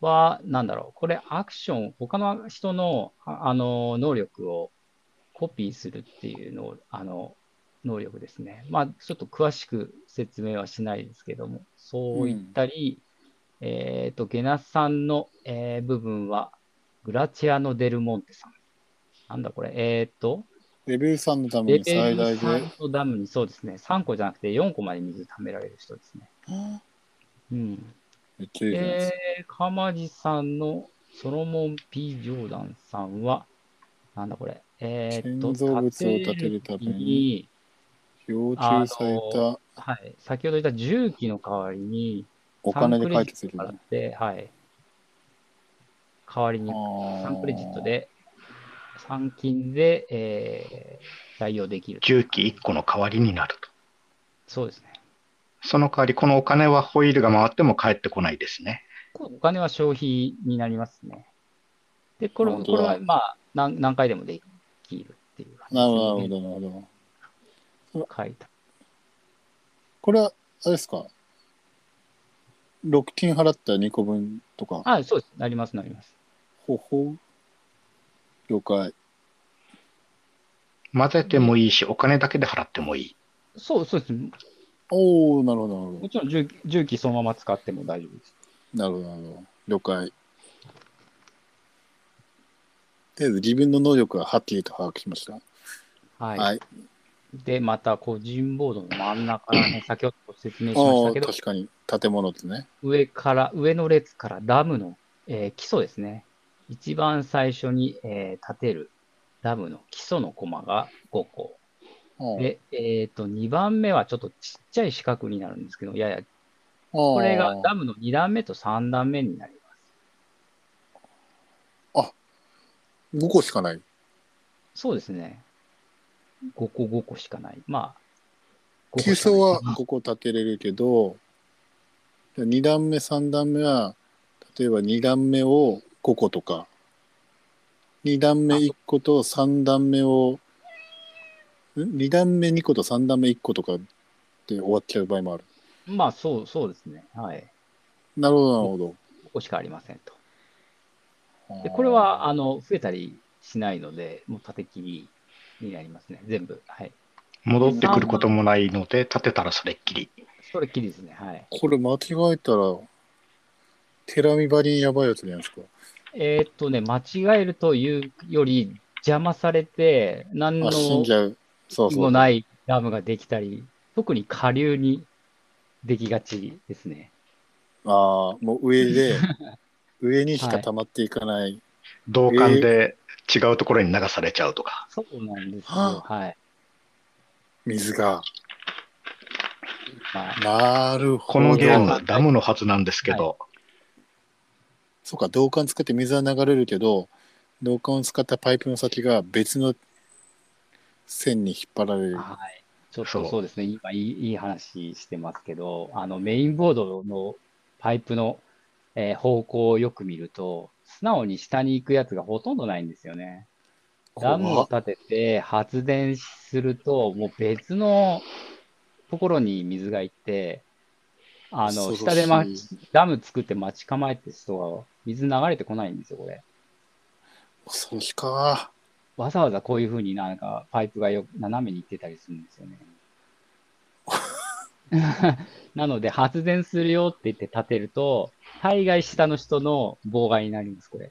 は、なんだろう、これアクション、他の人のああの能力をコピーするっていうのを、あの、能力ですね。まあ、ちょっと詳しく説明はしないですけども、そういったり、えっと、ゲナさんの、えー部分は、グラチアノ・デルモンテさん。なんだこれ、えっと、レベル3のダムレベに最ル大で？3のダムにそうですね、3個じゃなくて4個まで水貯められる人ですね。うん。めっちゃいいじゃないですか。えー、鎌地さんのソロモン・ P・ ジョーダンさんは、なんだこれ、えーっと、建造物を建てるためにに、要求されたはい、先ほど言った重機の代わりに、お金で解決するんだサンクレジット払って、はい。代わりにあーサンクレジットで、参金で、えー、代用できる。重機1個の代わりになると。そうですね。その代わり、このお金はホイールが回っても返ってこないですね。こお金は消費になりますね。で、これこれはまあ何、何回でもできるっていう感じなるほど、なですねるほど、なるほど。書いた。これは、あれですか ?6 金払ったら2個分とか？あ、そうです。なります、なります。ほほう。了解。混ぜてもいいし、お金だけで払ってもいい。そう、そうです。おー、なるほど、なるほど。もちろん重重機そのまま使っても大丈夫です。なるほど、なるほど。了解。とりあえず自分の能力ははっきりと把握しました。はい。はい。で、また、個人ボードの真ん中ら辺、先ほどご説明しましたけど、確かに建物ですね。上から、上の列からダムの、えー基礎ですね。一番最初に、えー建てるダムの基礎のコマが5個。ああで、えっ、と、2番目はちょっとちっちゃい四角になるんですけど、やや、ここれがダムの2段目と3段目になります。5個しかない。そうですね。5個5個しかない。まあ、5個基礎は5個建てれるけど、2段目、3段目は、例えば2段目を5個とか、2段目1個と3段目を、ん ?2 段目2個と3段目1個とかで終わっちゃう場合もある。まあ、そう、そうですね。はい。なるほど、なるほど。5個しかありませんと。で、これは、あの、増えたりしないので、もう縦切りになりますね。全部。はい。戻ってくることもないので、建てたらそれっきり。それっきりですね。はい。これ間違えたら、テラミバリンやばいやつじゃないですか。えーっとね、間違えるというより、邪魔されて、何のあ、死んじゃう。そうそう。もないダムができたり、特に下流にできがちですね。ああ、もう上で、上にしか溜まっていかない。同感で違うところに流されちゃうとか。そうなんですよ。ははい。水が。まあ、なるほど。このゲーム、ダムのはずなんですけど、そうか、導管使って水は流れるけど、導管を使ったパイプの先が別の線に引っ張られる。はい。ちょっそうとそうですね、今いいいい話してますけど、あのメインボードのパイプの、えー方向をよく見ると、素直に下に行くやつがほとんどないんですよね。ダムを立てて発電すると、もう別のところに水が行って、あの、下で、ま、ダム作って待ち構えてる人が水流れてこないんですよ、これ。恐ろしか。わざわざこういう風になんかパイプがよ斜めに行ってたりするんですよね。なので発電するよって言って立てると、大概下の人の妨害になります、これ。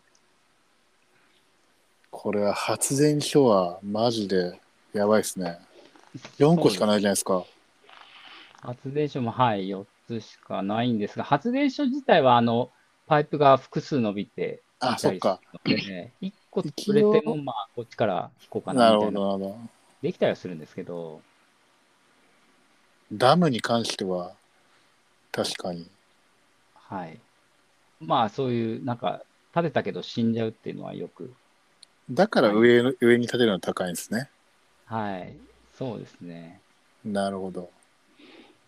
これは発電所はマジでやばいですね。4個しかないじゃないですか。発電所もはい、4つしかないんですが、発電所自体はあの、パイプが複数伸びてあ、いたりそっか。するので、ね、1個潰れても、まあ、こっちから引こうかなみたいな、ど、なるほど。できたりはするんですけど、ダムに関しては、確かに。はい。まあ、そういう、なんか、立てたけど死んじゃうっていうのはよくだから上の、上に立てるのは高いんですね。はい、そうですね。なるほど。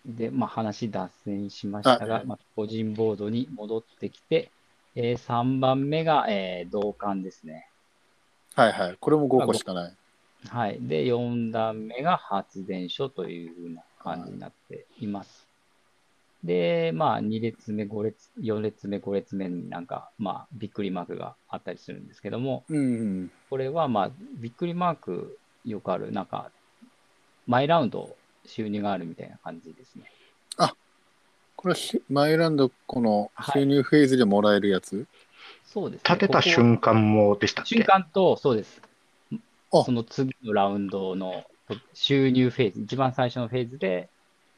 で、まあ、話脱線しましたが、あまあ、個人ボードに戻ってきて、えー3番目が、えー同感ですね。はいはい。これも5個しかない。はい。で、4段目が発電所というふうな感じになっています。で、まあ、2列目、5列、4列目、5列目になんか、まあ、びっくりマークがあったりするんですけども、うんうん。これはまあ、びっくりマークよくある、なんか、毎ラウンド収入があるみたいな感じですね。これはしマイランド、このはい収入フェーズでもらえるやつ、そうですね。建てた瞬間もでしたっけ？瞬間と、そうです。あその次のラウンドの収入フェーズ、一番最初のフェーズで、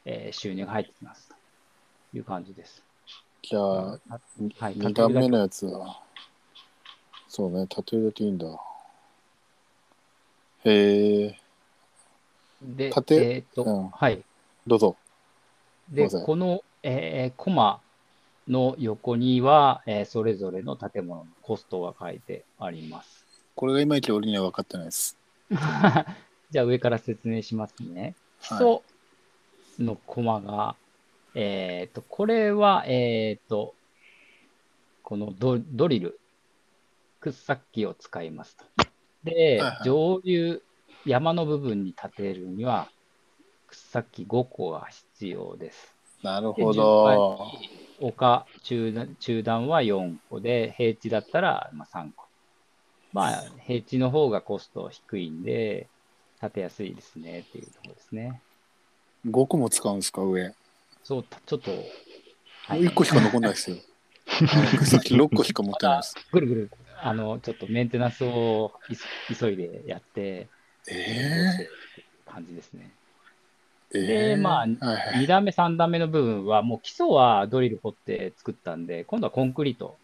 えー収入が入ってきます。という感じです。じゃあ、はい2段目のやつは、そうね、タトゥーだけいいんだ。へえ、で、縦？えーっと、うんはい。どうぞ。で、この、えーコマの横には、えーそれぞれの建物のコストが書いてあります。これがいまいち俺には分かってないです。じゃあ上から説明しますね。基は礎のコマが、えっと、これは、えっと、このドドリル、掘削機を使いますと。で、はいはい上流、山の部分に建てるには、掘削機5個が必要です。なるほど。丘中段、中段は4個で、平地だったらまあ3個。まあ、平地の方がコスト低いんで、建てやすいですねっていうところですね。5個も使うんですか、上？そう、たちょっと、は1個しか残んないですよ。あのさっき6個しか持ってないです。ぐるぐる、あの、ちょっとメンテナンスを急いでやって、え感じですね。ー、えで、ー、まあ、はいはい2段目、3段目の部分は、もう基礎はドリル掘って作ったんで、今度はコンクリート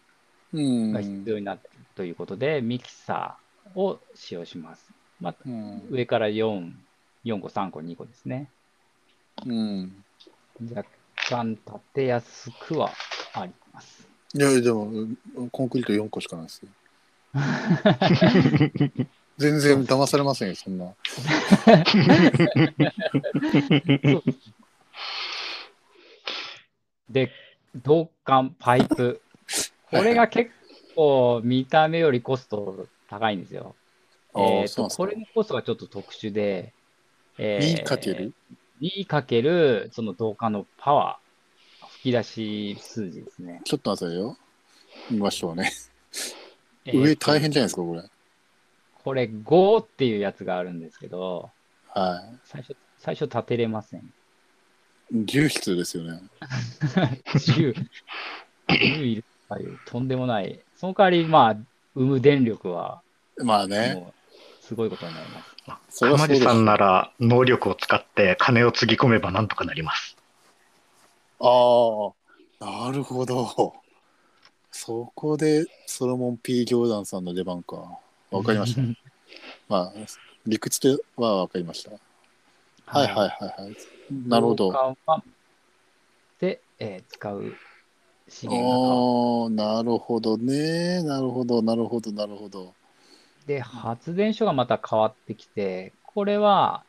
うんが必要になっているということで、ミキサーを使用します。まあ、うん上から4、4個、3個、2個ですね。うん。若干立てやすくはあります。いや、でも、コンクリート4個しかないですよ。全然騙されませんよ、そんな。で、導管、パイプ。これが結構見た目よりコスト高いんですよ。あえーと、あそうなんですかこれのコストがちょっと特殊で、え2かける ?2 かける、その導管のパワー、吹き出し数字ですね。ちょっと待ってよ。見ましょうね。上大変じゃないですか、これ。これ5っていうやつがあるんですけど、は最初、最初立てれません。い。重質ですよね。10、10いるというとんでもない。その代わり、まあ、生む電力は、まあね。すごいことになります。そ浜地さんなら能力を使って金をつぎ込めばなんとかなります。ああ、なるほど。そこでソロモン P 行団さんの出番か。わかりました。まあ、理屈ではわかりました。はいはいはいはい。なるほど。で、えー使うおーなるほどね。なるほど、なるほど、なるほど。で、発電所がまた変わってきて、これは、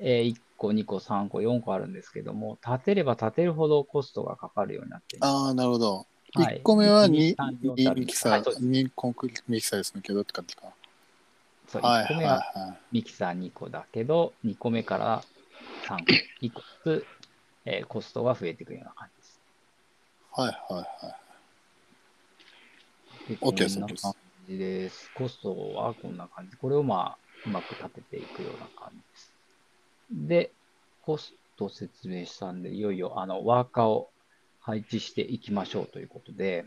えー1個、2個、3個、4個あるんですけども、建てれば建てるほどコストがかかるようになって。ああ、なるほど。はい1個目は2 2, 3 4ってあるミキサー、はいそうです2コンクリートミキサーですけどって感じか。そう、はい1個目ははミキサー2個だけど、2個目から3個、1個ずつ、えーコストが増えていくような感じです。いはい。はいはい OK ですこんな OK です感じです。コストはこんな感じ。これをまあ、うまく立てていくような感じです。で、コスト説明したんで、いよいよあのワーカーを配置していきましょうということで、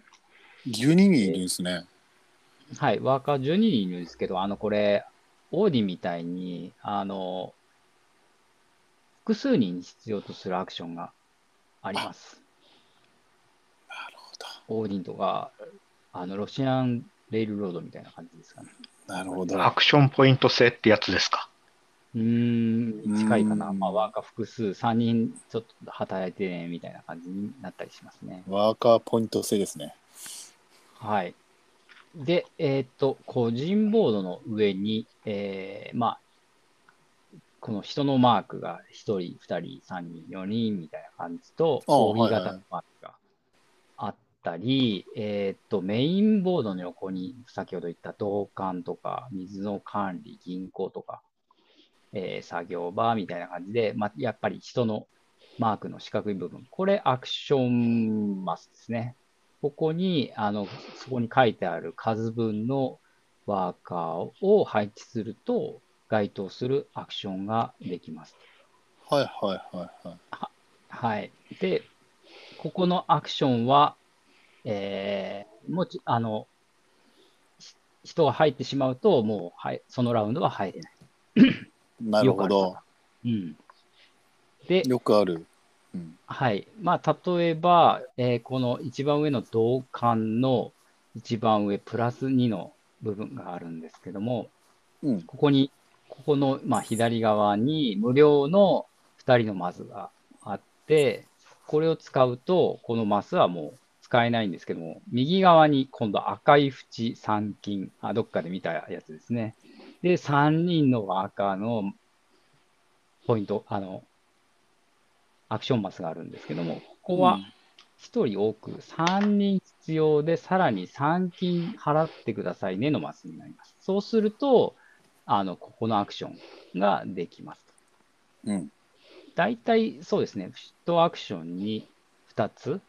12人いるんですね。はい、ワーカー12人いるんですけど、あの、これ、オーディンみたいに、あの、複数人必要とするアクションがあります。なるほオーディンとか、あの、ロシアンレールロードみたいな感じですかね。ど。なるほど。アクションポイント制ってやつですか？うーん、近いかな。うんまあ、ワーカー複数、3人ちょっと働いてね、みたいな感じになったりしますね。ワーカーポイント制ですね。はい。で、えっ、と、個人ボードの上に、えーまあ、この人のマークが1人、2人、3人、4人みたいな感じと、あ扇はいはい形のマークがあったり、えっ、と、メインボードの横に、先ほど言った導管とか、水の管理、銀行とか、えー作業場みたいな感じで、まあ、やっぱり人のマークの四角い部分、これアクションマスですね。ここに、あの、そこに書いてある数分のワーカーを配置すると、該当するアクションができます。はいはいはいはい。はい。で、ここのアクションは、えーもち、あの、人が入ってしまうと、もう、はい、そのラウンドは入れない。なるほど。うん。で、よくある。うん。はい。まあ、例えば、えーこの一番上の銅管の一番上プラス2の部分があるんですけども、うん。ここに、ここの、まあ、左側に無料の2人のマスがあって、これを使うと、このマスはもう使えないんですけども、右側に今度赤い縁3金、あ、どっかで見たやつですね。で、3人の赤のポイント、あの、アクションマスがあるんですけども、ここは1人多く3人必要で、さらに3金払ってくださいねのマスになります。そうすると、あの、ここのアクションができます。うん。大体そうですね、1アクションに2つ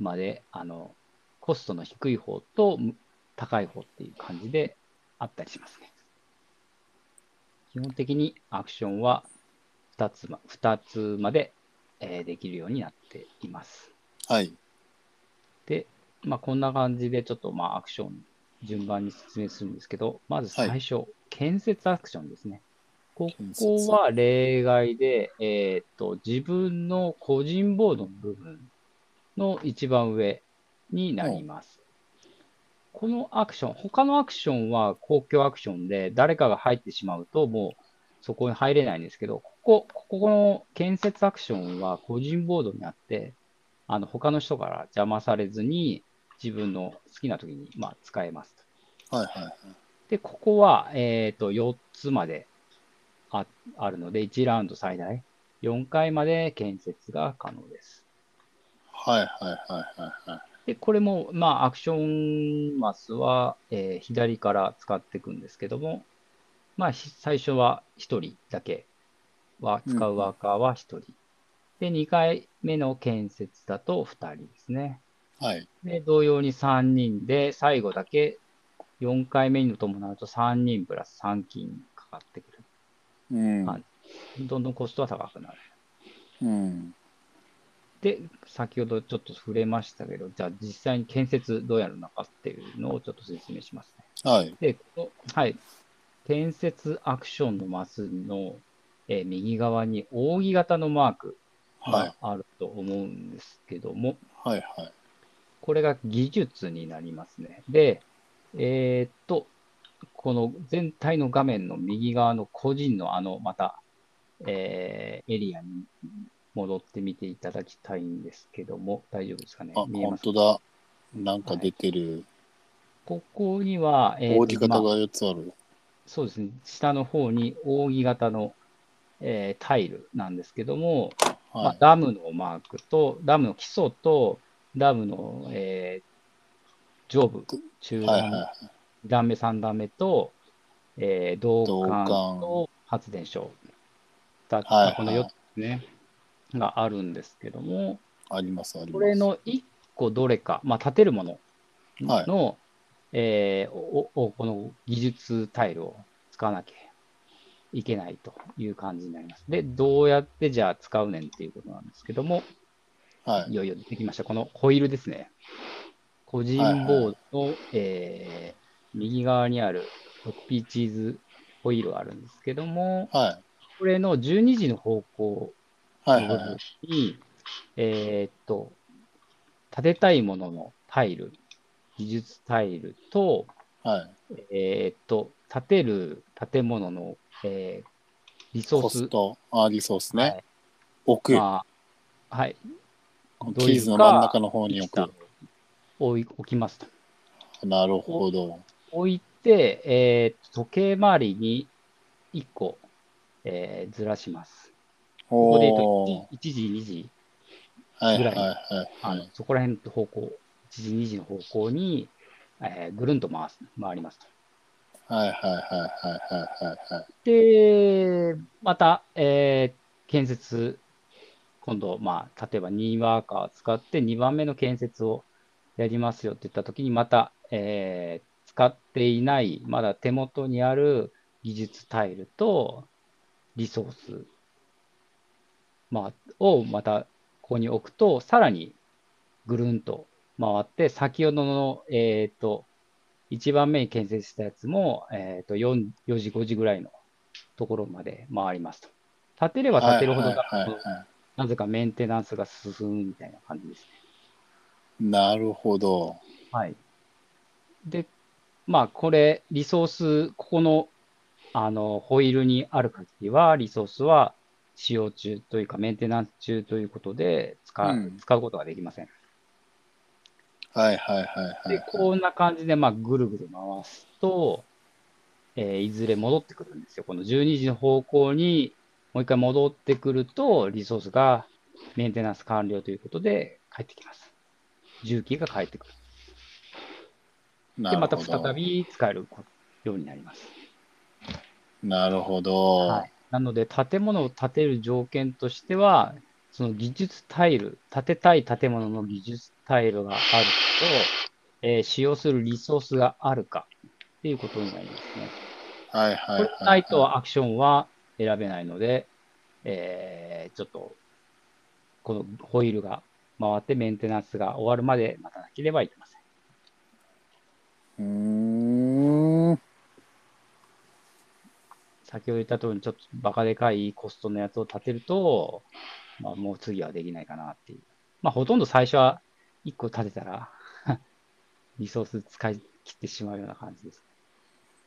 まで、あの、コストの低い方とむ高い方っていう感じであったりしますね。基本的にアクションは2つま ,2 つまで、えーできるようになっています。はい。で、まあ、こんな感じでちょっとまあアクション順番に説明するんですけど、まず最初、建設アクションですね。こ建設こは例外で、えーっと、自分の個人ボードの部分の一番上になります。このアクション、他のアクションは公共アクションで誰かが入ってしまうともうそこに入れないんですけど、ここ、ここの建設アクションは個人ボードにあって、あの他の人から邪魔されずに自分の好きな時にまあ使えますと。はいはいはい。で、ここは、えっと4つまでああるので、1ラウンド最大4回まで建設が可能です。はいはいはいはいはい。で、これも、まあ、アクションマスは、えー左から使っていくんですけども、まあ、ひ最初は1人だけは、使うワーカーは1人。で、2回目の建設だと2人ですね。はい。で、同様に3人で、最後だけ4回目に伴うと3人プラス3金かかってくる。うん。はいどんどんコストは高くなる。うん。で、先ほどちょっと触れましたけど、じゃあ実際に建設どうやるのかっていうのをちょっと説明しますね。はい。で、このはい。建設アクションのマスの、えー右側に扇形のマークはいが。あると思うんですけども、はいはい。これが技術になりますね。で、えーっと、この全体の画面の右側の個人のあの、また、えーエリアに戻ってみていただきたいんですけども、大丈夫ですかね？あ、見えますか？本当だ。なんか出てる。ここには、えーと扇形がまあ4つある。そうですね、下の方に扇形の、えータイルなんですけども、まあは、ダムのマークと、ダムの基礎と、ダムの、えー上部、中い。段、はいはい。2段目、3段目と、えー、銅管銅と発電所。2つ、はいはいこの4つね、があるんですけども、ありますあります。これの1個どれか、まあ、建てるものはいの、えーおおこの技術タイルを使わなきゃいけないという感じになります。で、どうやってじゃあ使うねんっていうことなんですけども、はいい。よいよ出てきました。このホイールですね。個人ボードの、えー右側にある 6P チーズホイールがあるんですけども、はい。これの12時の方向はいはいの部分に、えーっと、建てたいもののタイル、技術タイルと、はい。えーっと、建てる建物の、えーリソーコススト、あ、リソースね。はい置く。まあ、はい。キーズの真ん中の方に置く。置い置きますと。なるほど。置いて、えー時計回りに1個、えーずらします。ここで言うおと 1, 時、2時、はいぐらいはいはいあのはい。そこら辺の方向、1時、2時の方向に、えーぐるんと回す回りますと。はいはいはいはいはいはいはい。で、また、えー建設、今度、まあ、例えば2ワーカーを使って2番目の建設をやりますよって言ったときに、また、えー使っていない、まだ手元にある技術タイルとリソース、まあ、をまたここに置くと、さらにぐるんと回って、先ほどの、えーと、1番目に建設したやつも、えっ、と4、4時、5時ぐらいのところまで回りますと。立てれば立てるほど、なぜかメンテナンスが進むみたいな感じですね。なるほど。はい。で、まあ、これ、リソース、ここの、あの、ホイールにある限りは、リソースは使用中というか、メンテナンス中ということで使う、うん使うことができません。はいはいはいはい。で、こんな感じで、まあ、ぐるぐる回すと、えーいずれ戻ってくるんですよ。この12時の方向にもう一回戻ってくると、リソースがメンテナンス完了ということで帰ってきます。重機が帰ってくる。で、また再び使えるようになります。なるほど。はい。なので、建物を建てる条件としては、その技術タイル、建てたい建物の技術タイルがあると、えー使用するリソースがあるかっていうことになりますね。はいはいはい、これがないとアクションは選べないので、えーちょっと、このホイールが回ってメンテナンスが終わるまで待たなければいけません。うーん。先ほど言った通りにちょっとバカでかいコストのやつを立てると、まあ、もう次はできないかなっていう。まあ、ほとんど最初は1個立てたら、リソース使い切ってしまうような感じです。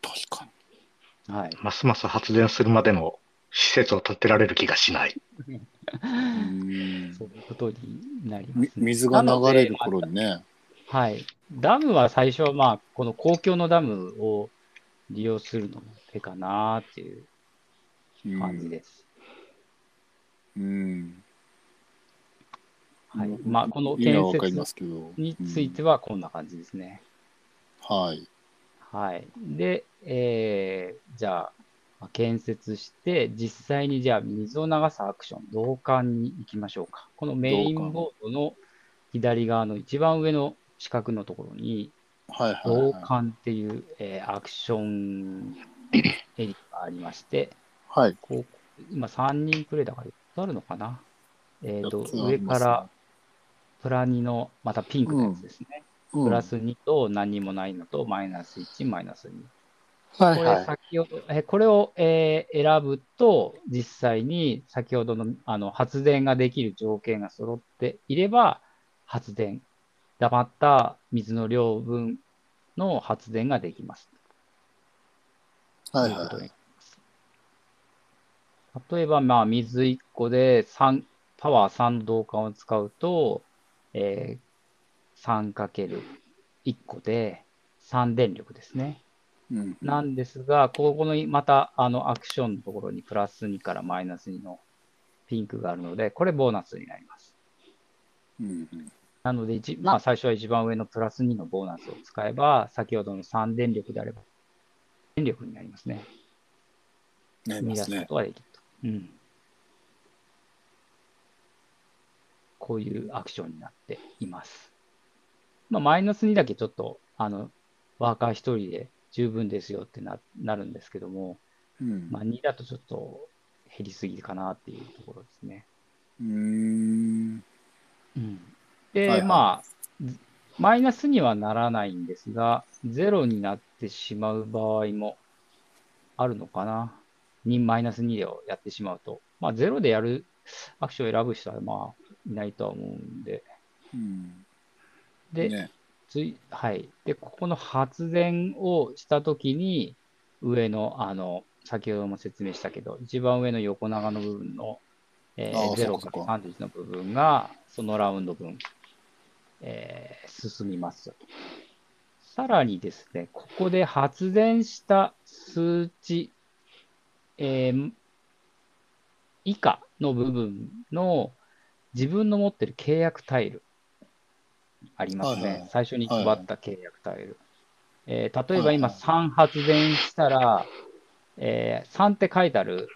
確かに。はい。ますます発電するまでの施設を建てられる気がしない。うーんそういうことになりまみす、ね。水が流れる頃にね。はい。ダムは最初は、まあ、この公共のダムを利用するのも手かなっていううん感じです。うん。はいうんまあこの建設。についてはこんな感じですね。うんはい。はい。で、えー、じゃあ、まあ建設して、実際にじゃあ水を流すアクション、導管に行きましょうか。このメインボードの左側の一番上の四角のところに。導管っていう、えーアクションエリアがありまして、はい。こう今3人プレイだから4つあるのかな？えっ、と、四つあ上からプラ2の、またピンクのやつですね。うんプラス2と何もないのと、マイナス1、マイナス2。これはいはい。先ほど、えこれを、えー選ぶと、実際に先ほどのあの発電ができる条件が揃っていれば、発電、黙った水の量分の発電ができます。はいはい。例えば、まあ、水1個で3、パワー3の導管を使うと、えー、3×1 個で3電力ですね。うんなんですが、ここのまたあのアクションのところにプラス2からマイナス2のピンクがあるので、これボーナスになります。うんうんなので一、まあ、最初は一番上のプラス2のボーナスを使えば、先ほどの3電力であれば、電力になりますね。生み出。すことができると。うん。こういうアクションになっています。まあ、マイナス2だけちょっと、あの、ワーカー1人で十分ですよってななるんですけども、うんまあ、2だとちょっと減りすぎかなっていうところですね。うーん。うん、で、はいはいまあ、ずマイナスにはならないんですが、ゼロになってしまう場合もあるのかな。2マイナス2をやってしまうと。まあ、ゼロでやるアクションを選ぶ人は、まあ、いないとは思うんで。うん。で、ね。つい、はい。で、ここの発電をしたときに、上の、あの、先ほども説明したけど、一番上の横長の部分の、えー、0そうから31の部分が、そのラウンド分、えー進みます。さらにですね、ここで発電した数値、えー以下の部分の自分の持ってる契約タイルありますね。はいはい最初に配った契約タイル。えー例えば今はいはい3発電したら、えー3って書いてある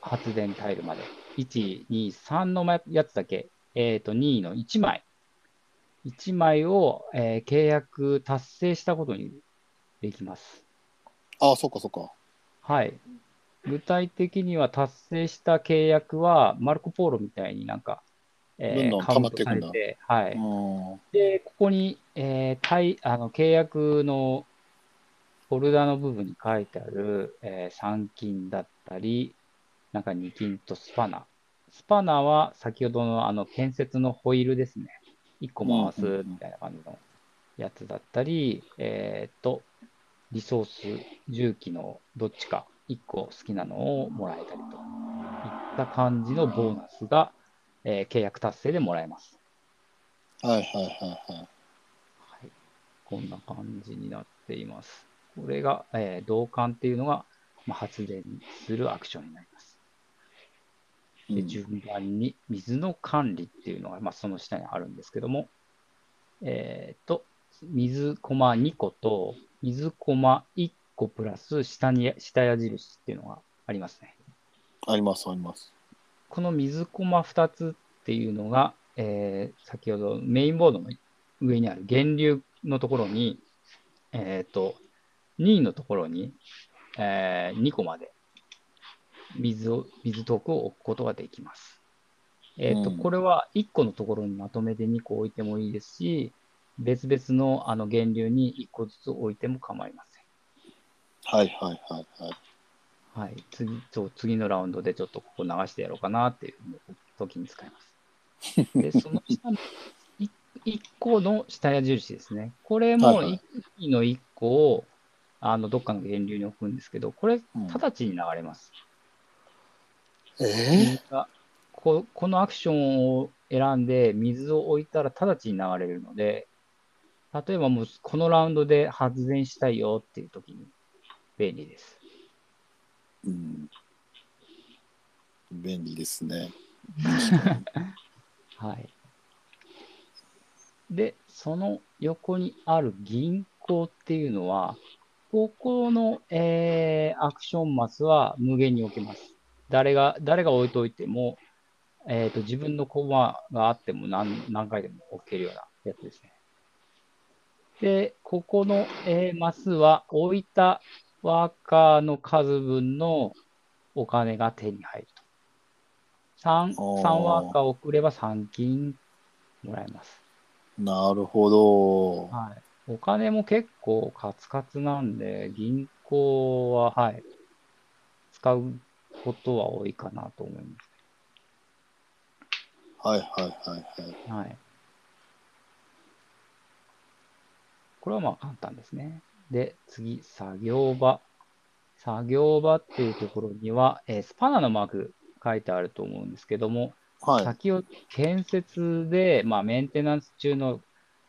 発電タイルまで。1、2、3のまやつだけ、えっ、と、2の1枚。1枚を、えー契約達成したことにできます。ああ、そっかそっか。はい。具体的には達成した契約は、マルコ・ポーロみたいになんか、えーどんどんまっていくんだはい。うん。で、ここに、えー対あの契約のフォルダの部分に書いてある、えー3金だったり、なんか2金とスパナ。スパナは先ほどのあの建設のホイールですね。1個回すみたいな感じのやつだったり、えーっと、リソース、重機のどっちか1個好きなのをもらえたりといった感じのボーナスが、えー契約達成でもらえます。はいはいはいはい。はい。こんな感じになっています。これが、えー同感っていうのが、まあ、発電するアクションになります。で、うん順番に水の管理っていうのが、まあ、その下にあるんですけども、えっと、水コマ2個と、水コマ1個プラス下に、下矢印っていうのがありますね。ありますあります。この水コマ2つっていうのが、えー先ほどメインボードの上にある源流のところに、えっ、と、2位のところに、え2個まで水を、水トークを置くことができます。えっ、と、うんこれは1個のところにまとめて2個置いてもいいですし、別々のあの源流に1個ずつ置いても構いません。はいはいはいはい。はい、次そう次のラウンドでちょっとここ流してやろうかなっていう時に使います。で、その下の1個の下矢印ですね。これもはいはい1の1個をあのどっかの源流に置くんですけど、これうん、直ちに流れます。え水がここのアクションを選んで水を置いたら直ちに流れるので、例えばもうこのラウンドで発電したいよっていう時に便利です。うん。便利ですね。はい。で、その横にある銀行っていうのは、ここの、えーアクションマスは無限に置けます。誰が、誰が置いといても、えっ、と、自分のコマがあっても何何回でも置けるようなやつですね。で、ここの、えーマスは置いたワーカーの数分のお金が手に入ると。3, おー3ワーカーを送れば3金もらえます。なるほど。はい。お金も結構カツカツなんで、銀行は、はい、使うことは多いかなと思いまはいはいはいはい。す。はい。これはまあ簡単ですね。で、次、作業場。作業場っていうところには、えースパナのマーク書いてあると思うんですけども、はい。先ほど建設で、まあ、メンテナンス中の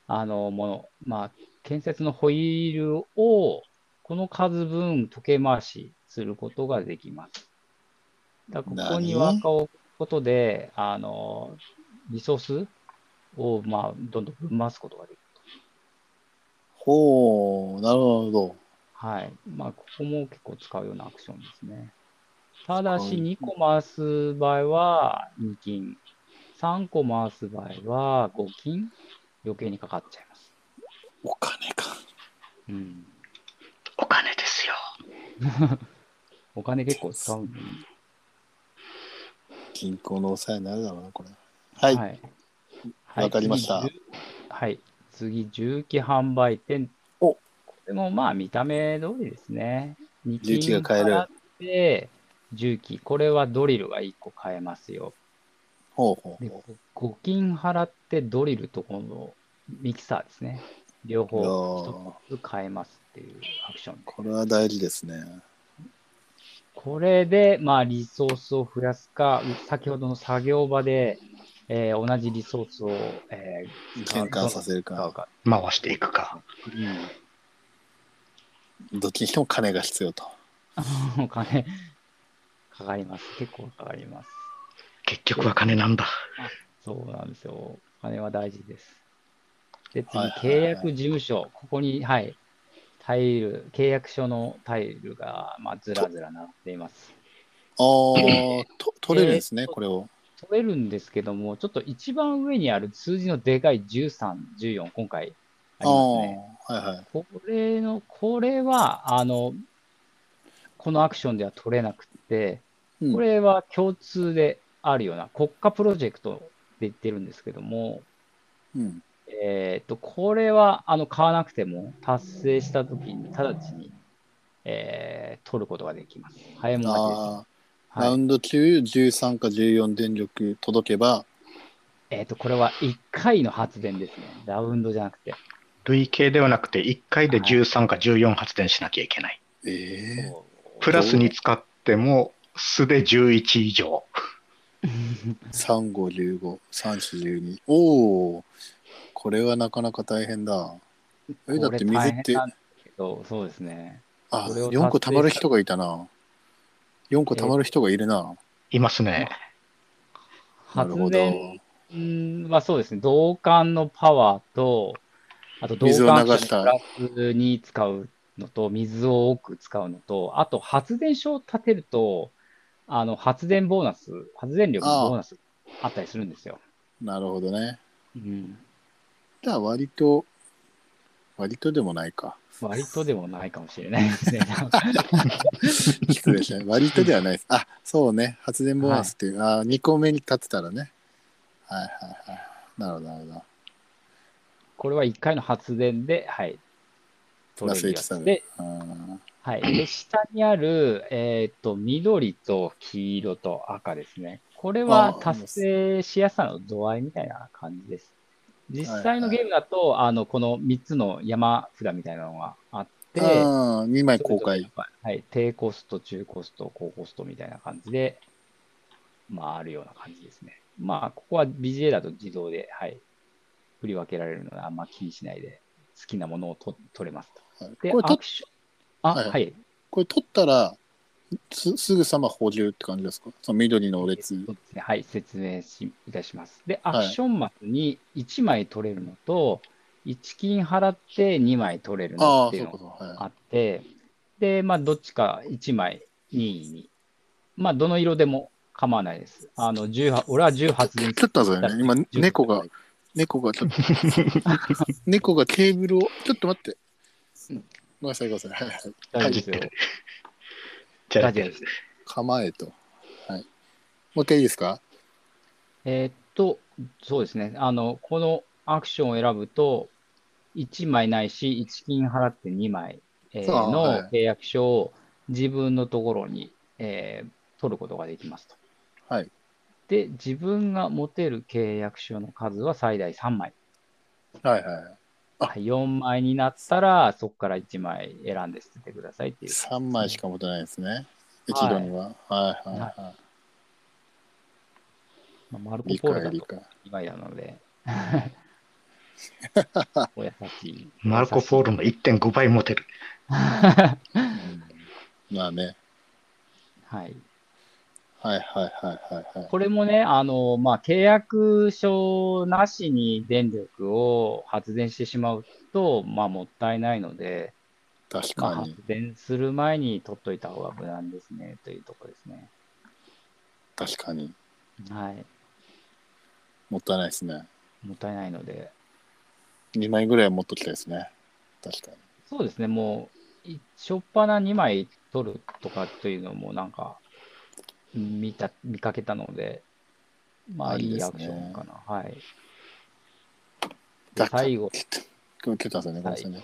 あのもの、まあ、建設のホイールをこの数分時計回しすることができます。だここに何ワーカーを置くことで、あのリソースを、まあ、どんどん分回すことができるほう、なるほど。と。はい。まあ、ここも結構使うようなアクションですね。ただし、使う2個回す場合は2金、3個回す場合は5金余計にかかっちゃいます。お金か。うん。お金ですよ。お金結構使うんでね。銀行の抑えになるだろうな、これ。はい。はい。わかりました次はい。次、重機販売店。おこれもまあ見た目通りですね。2重機が買える払って、重機。これはドリルが1個買えますよ。ほうほうでほう。5金払ってドリルとこのミキサーですね。両方ー一つ買えますっていうアクションで。これは大事ですね。これで、まあ、リソースを増やすか、先ほどの作業場で、えー同じリソースを、えー換させるか。回していくか。どっちにしても金が必要と。金、かかります。結構かかります。結局は金なんだ。そうなんですよ。お金は大事です。で、次、契約事務所。ここに、はい、タイル、契約書のタイルが、まあ、ずらずら並んでいます。ああ、と取れるんですね、えーとこれを。取れるんですけども、ちょっと一番上にある数字のでかい13、14、今回ありますね。ー、はいはい。これの、これは、あの、このアクションでは取れなくて、うんこれは共通であるような国家プロジェクトで言ってるんですけども、うん。えっと、これは、あの、買わなくても達成したときに直ちにえー取ることができます。早いもん勝ちです。ラウンド中13か14電力届けば、えっ、と、これは1回の発電ですね。ラウンドじゃなくて。累計ではなくて、1回で13か14発電しなきゃいけない。ええプラスに使っても、素で11以上。3、5、15、3、4、12。おお、これはなかなか大変だ。え、だって水って、これ大変なんですけど、そうですね。あ、これを4個貯まる人がいたな。4個貯まる人がいるな。いますね。なるほど。発電はそうですね、導管のパワーと、あと導水を管流したプラスに使うのと、水を多く使うのと、あと発電所を建てると、あの発電ボーナス、発電力のボーナスあったりするんですよ。なるほどね。うん、じゃあ割と、割とでもないか。割とでもないかもしれないですね。失礼しました。割とではないです。あ、そうね。発電ボーナスっていう、あ、2個目に立ってたらね。はいはいはい。なるほど、なるほど。これは1回の発電で、はい、取れるや1さつで、うんはい。で、下にある、えっ、と、緑と黄色と赤ですね。これあはー達成しやすさの度合いみたいな感じです。実際のはいはいゲームだと、あの、この3つの山札みたいなのがあって、あ2枚公開はい。低コスト、中コスト、高コストみたいな感じで、まあ、あるような感じですね。まあ、ここは BGA だと自動で、はい。振り分けられるので、あんま気にしないで、好きなものをと取れますと。で、はいこれとアクション、あ、はいはい。これ取ったらすすぐさま補充って感じですか？その緑の列。そうですね。はい、説明しいたします。で、はいアクションマスに1枚取れるのと、1金払って2枚取れるああ、のっていうのがあって、で、まあ、どっちか1枚、2位に、まあ、どの色でも構わないです。あの、18、俺は18い。にちょっと待ってくださいね。今、猫が、猫がちょっと、猫がケーブルを、ちょっと待って。うんごめんなさい、ごめんなさい。はいはい。大丈夫ですよ。じゃあ大丈夫です。構えと。はい。もう一回いいですか？えーっと、そうですね。あの、このアクションを選ぶと、1枚ないし、1金払って2枚、えーそうはいの契約書を自分のところに、えー取ることができますと。はい。で、自分が持てる契約書の数は最大3枚。はいはい。あはい、4枚になったら、そこから1枚選んで捨ててくださいっていう。3枚しか持てないですね。一はい度には。はいはいはまあ、マルコポーロだと解理解。2枚なので、お優しい。マルコ・ポーロの1.5倍持てる。うんまあね。はい。はいはいはいはいはい。これもね、あの、まあ、契約書なしに電力を発電してしまうと、まあ、もったいないので、確まあ、かに発。電する前に取っといた方が無難ですね、というところですね。確かに。はい。もったいないですね。もったいないので、2枚ぐらいは持っときたいですね。確かに。そうですね、もう、いしょっぱな2枚取るとかというのもなんか、見た、見かけたので、まあ、いいアクションかな。はい。最後ごめんなさいね。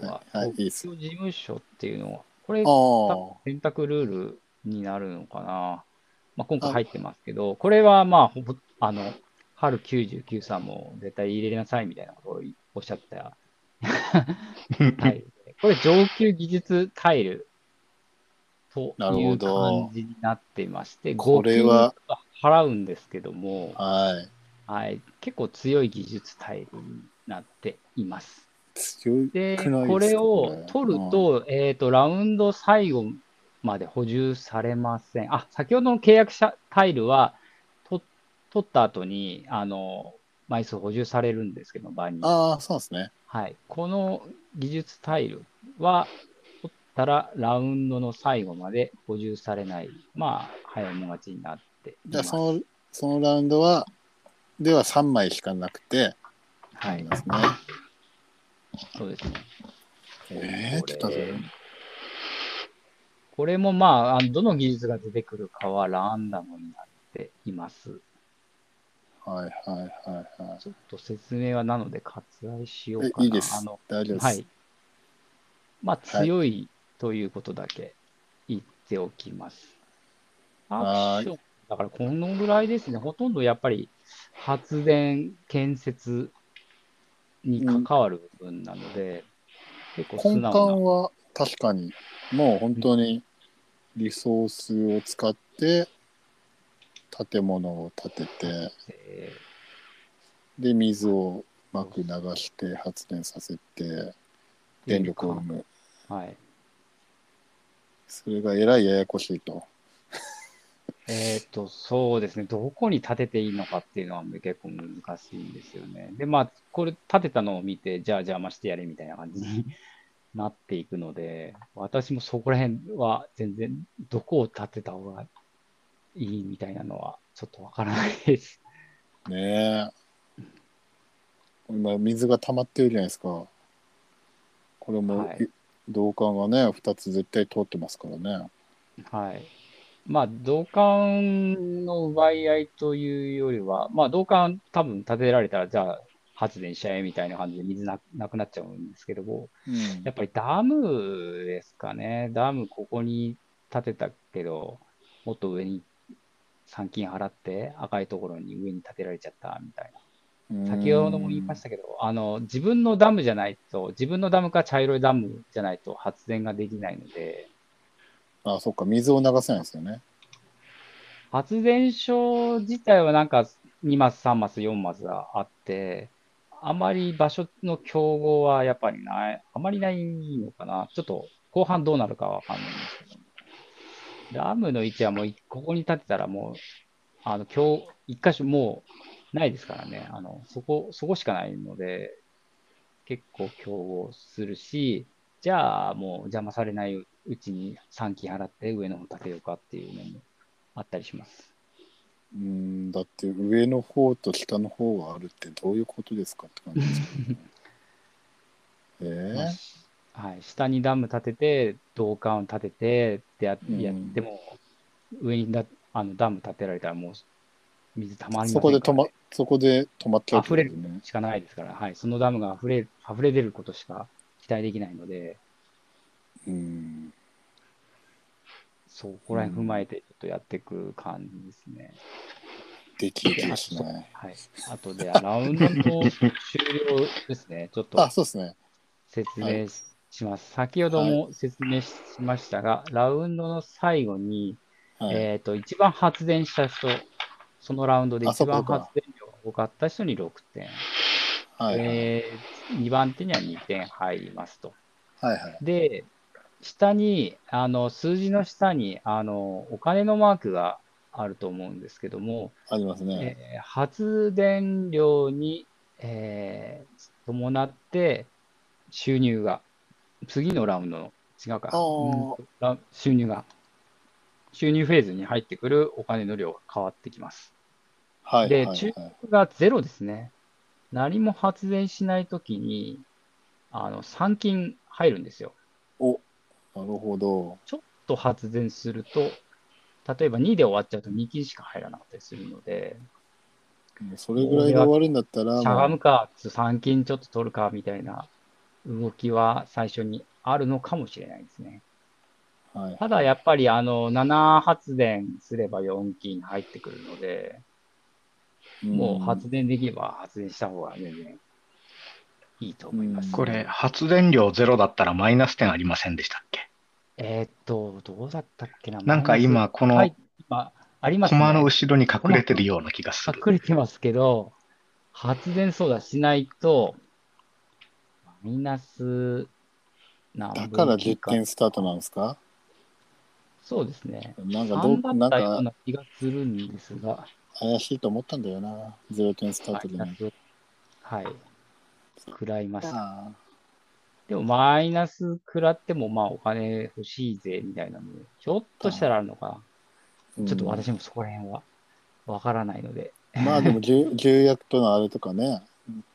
は、はいはいいいです事務所っていうのは、これ、選択ルールになるのかな。まあ、今回入ってますけど、これはまあ、ほぼあの、春99さんも絶対入れなさいみたいなことをおっしゃってたタイルで。これ上級技術タイルという感じになっていまして、これは5金払うんですけども、あ。はい。はい、結構強い技術タイルになっています。強いで、くないですかこれを取るうんと、えっ、と、ラウンド最後まで補充されません。あ、先ほどの契約者タイルは、と取った後に、あの、枚数補充されるんですけど、場に。ああ、そうですね。はい。この技術タイルは、たらラウンドの最後まで補充されない。まあ、早いもん勝ちになっていじゃあ。その、そのラウンドは、では3枚しかなくて、はい。ありますね。そうですね。えー、ちょっと。これもまあ、どの技術が出てくるかはランダムになっています。はいはいはいはい。ちょっと説明はなので割愛しようかな。えいいですあの。大丈夫です。はい。まあ、強いということだけ言っておきます。アクション、だからこのぐらいですね。ほとんどやっぱり発電、建設に関わる部分なので、結構素根幹直は確かにもう本当にリソースを使って建物を建ててで水をうまく流して発電させてー電力を生む。はい。それがえらいややこしいと えっと、そうですね。どこに建てていいのかっていうのは結構難しいんですよね。で、まあ、これ建てたのを見て、じゃあ邪魔してやれみたいな感じに なっていくので、私もそこら辺は全然どこを建てた方がいいみたいなのはちょっとわからないです。ねえ今水が溜まってるじゃないですかこれも、はい導管がね2つ絶対通ってますからねはい。まあ、導管の奪い合いというよりは、まあ、導管多分建てられたら、じゃあ発電しちゃえみたいな感じで水ななくなっちゃうんですけども、うんやっぱりダムですかね。ダムここに建てたけど、もっと上に参金払って赤いところに上に建てられちゃったみたいな。先ほども言いましたけど、あの、自分のダムじゃないと、自分のダムか茶色いダムじゃないと発電ができないので、あそっか水を流せないですよね発電所自体はなんか2マス、3マス、4マスがあって、あまり場所の競合はやっぱりない、あまりないのかな。ちょっと後半どうなるかわかんないんですけど。ダムの位置はもういここに建てたらもう、あの、今日、一箇所もうないですからね。あの、そこ、そこしかないので、結構競合するし、じゃあもう邪魔されないうちに3金払って上の方建てようかっていうのもあったりします。うんだって上の方と下の方があるってどういうことですかって感じですけど、ね、えまあしはい、下にダム建てて、導管を建ててってやっても、上にだあのダム建てられたらもう水たまりませんそこで止まそこで止まっちゃうってこと溢れるしかないですから、はい、そのダムが溢れる溢れ出ることしか期待できないので、うん。そこら辺踏まえてちょっとやっていく感じですね。できるですねはい。あとで、ラウンドの終了ですね。ちょっとあそうですね。説明しします。先ほども説明しましたが、ラウンドの最後に、はい、えっ、と、一番発電した人、そのラウンドであ一番発電量が多かった人に6点、はいはい。え2番手には2点入りますと。はいはい。で、下に、あの、数字の下に、あの、お金のマークがあると思うんですけども、ありますね、えー発電量に、えー伴って収入が、次のラウンドの、違うか、うん。ラ収入が、収入フェーズに入ってくるお金の量が変わってきます。で、はいはい注はい目がゼロですね。何も発電しないときに、あの、参金入るんですよ。おなるほどちょっと発電すると、例えば2で終わっちゃうと2金しか入らなかったりするので、もうそれぐらいで終わるんだったらしゃがもむか、3金ちょっと取るかみたいな動きは最初にあるのかもしれないですね。う、はい、ただやっぱりあの7発電すれば4金入ってくるので、もう発電できれば発電した方が全然いいと思います。うんこれ、発電量ゼロだったらマイナス点ありませんでしたっけ？えーっと、どうだったっけな？なんか今、このはい、今、ありますね。コマの後ろに隠れてるような気がする。隠れてますけど、発電操作しないと、マイナス何だから分実験スタートなんですか？そうですね。なんかど3だなんかな気がするんですが、怪しいと思ったんだよな。ゼロ点スターマトでねはい、食らいました。あでも、マイナス食らっても、まあ、お金欲しいぜ、みたいなので、ひょっとしたらあるのかあな。ちょっと私もそこら辺はわからないので、うんまあでも重重役とのあれとかね。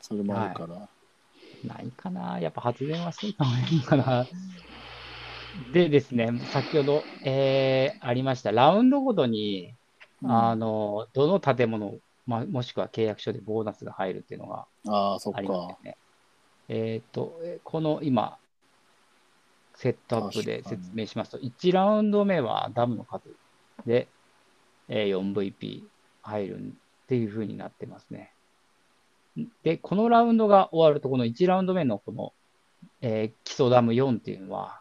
それもあるから、ないかな。やっぱ発電はしといた方がいいのかな。でですね、先ほど、えーありました、ラウンドごとに、あの、どの建物、ま、もしくは契約書でボーナスが入るっていうのがああまかすね。えっと、えこの今、セットアップで説明しますと、1ラウンド目はダムの数で、えー 4VP 入るっていう風になってますね。で、このラウンドが終わると、この1ラウンド目のこの、えー基礎ダム4っていうのは、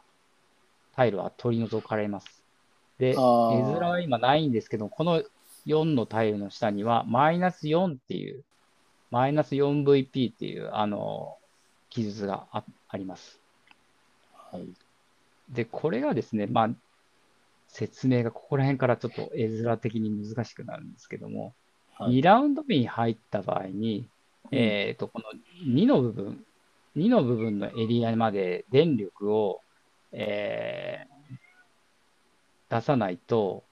タイルは取り除かれます。で、絵面は今ないんですけど、この4のタイルの下には、マイナス4っていう、マイナス 4VP っていう、あの、記述がああります。はい。で、これがですね、まあ、説明がここら辺からちょっと絵面的に難しくなるんですけども、はい2ラウンド目に入った場合に、うんえっと、この2の部分、2の部分のエリアまで電力を、えー出さないと、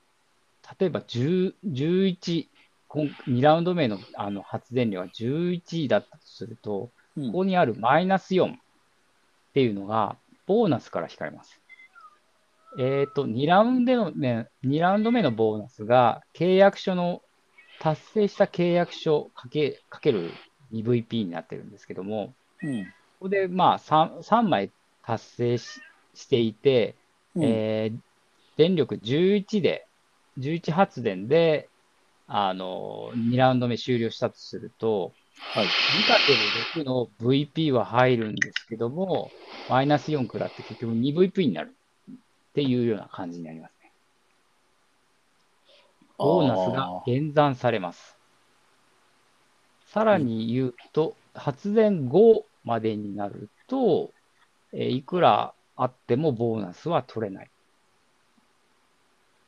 例えば10 11、今2ラウンド目のあの発電量が11だったとすると、うんここにあるマイナス4っていうのが、ボーナスから引かれます。えっ、と、2ラウンド目の、ね、2ラウンド目のボーナスが、契約書の、達成した契約書かけかける 2VP になってるんですけども、うん。ここでまあ 3, 3枚達成ししていて、うんえー電力11で、11発電で、あの、2ラウンド目終了したとすると、はい。2×6 の VP は入るんですけども、マイナス4食らって結局 2VP になるっていうような感じになりますね。ボーナスが減算されます。さらに言うと、発電5までになると、えーいくらあってもボーナスは取れない。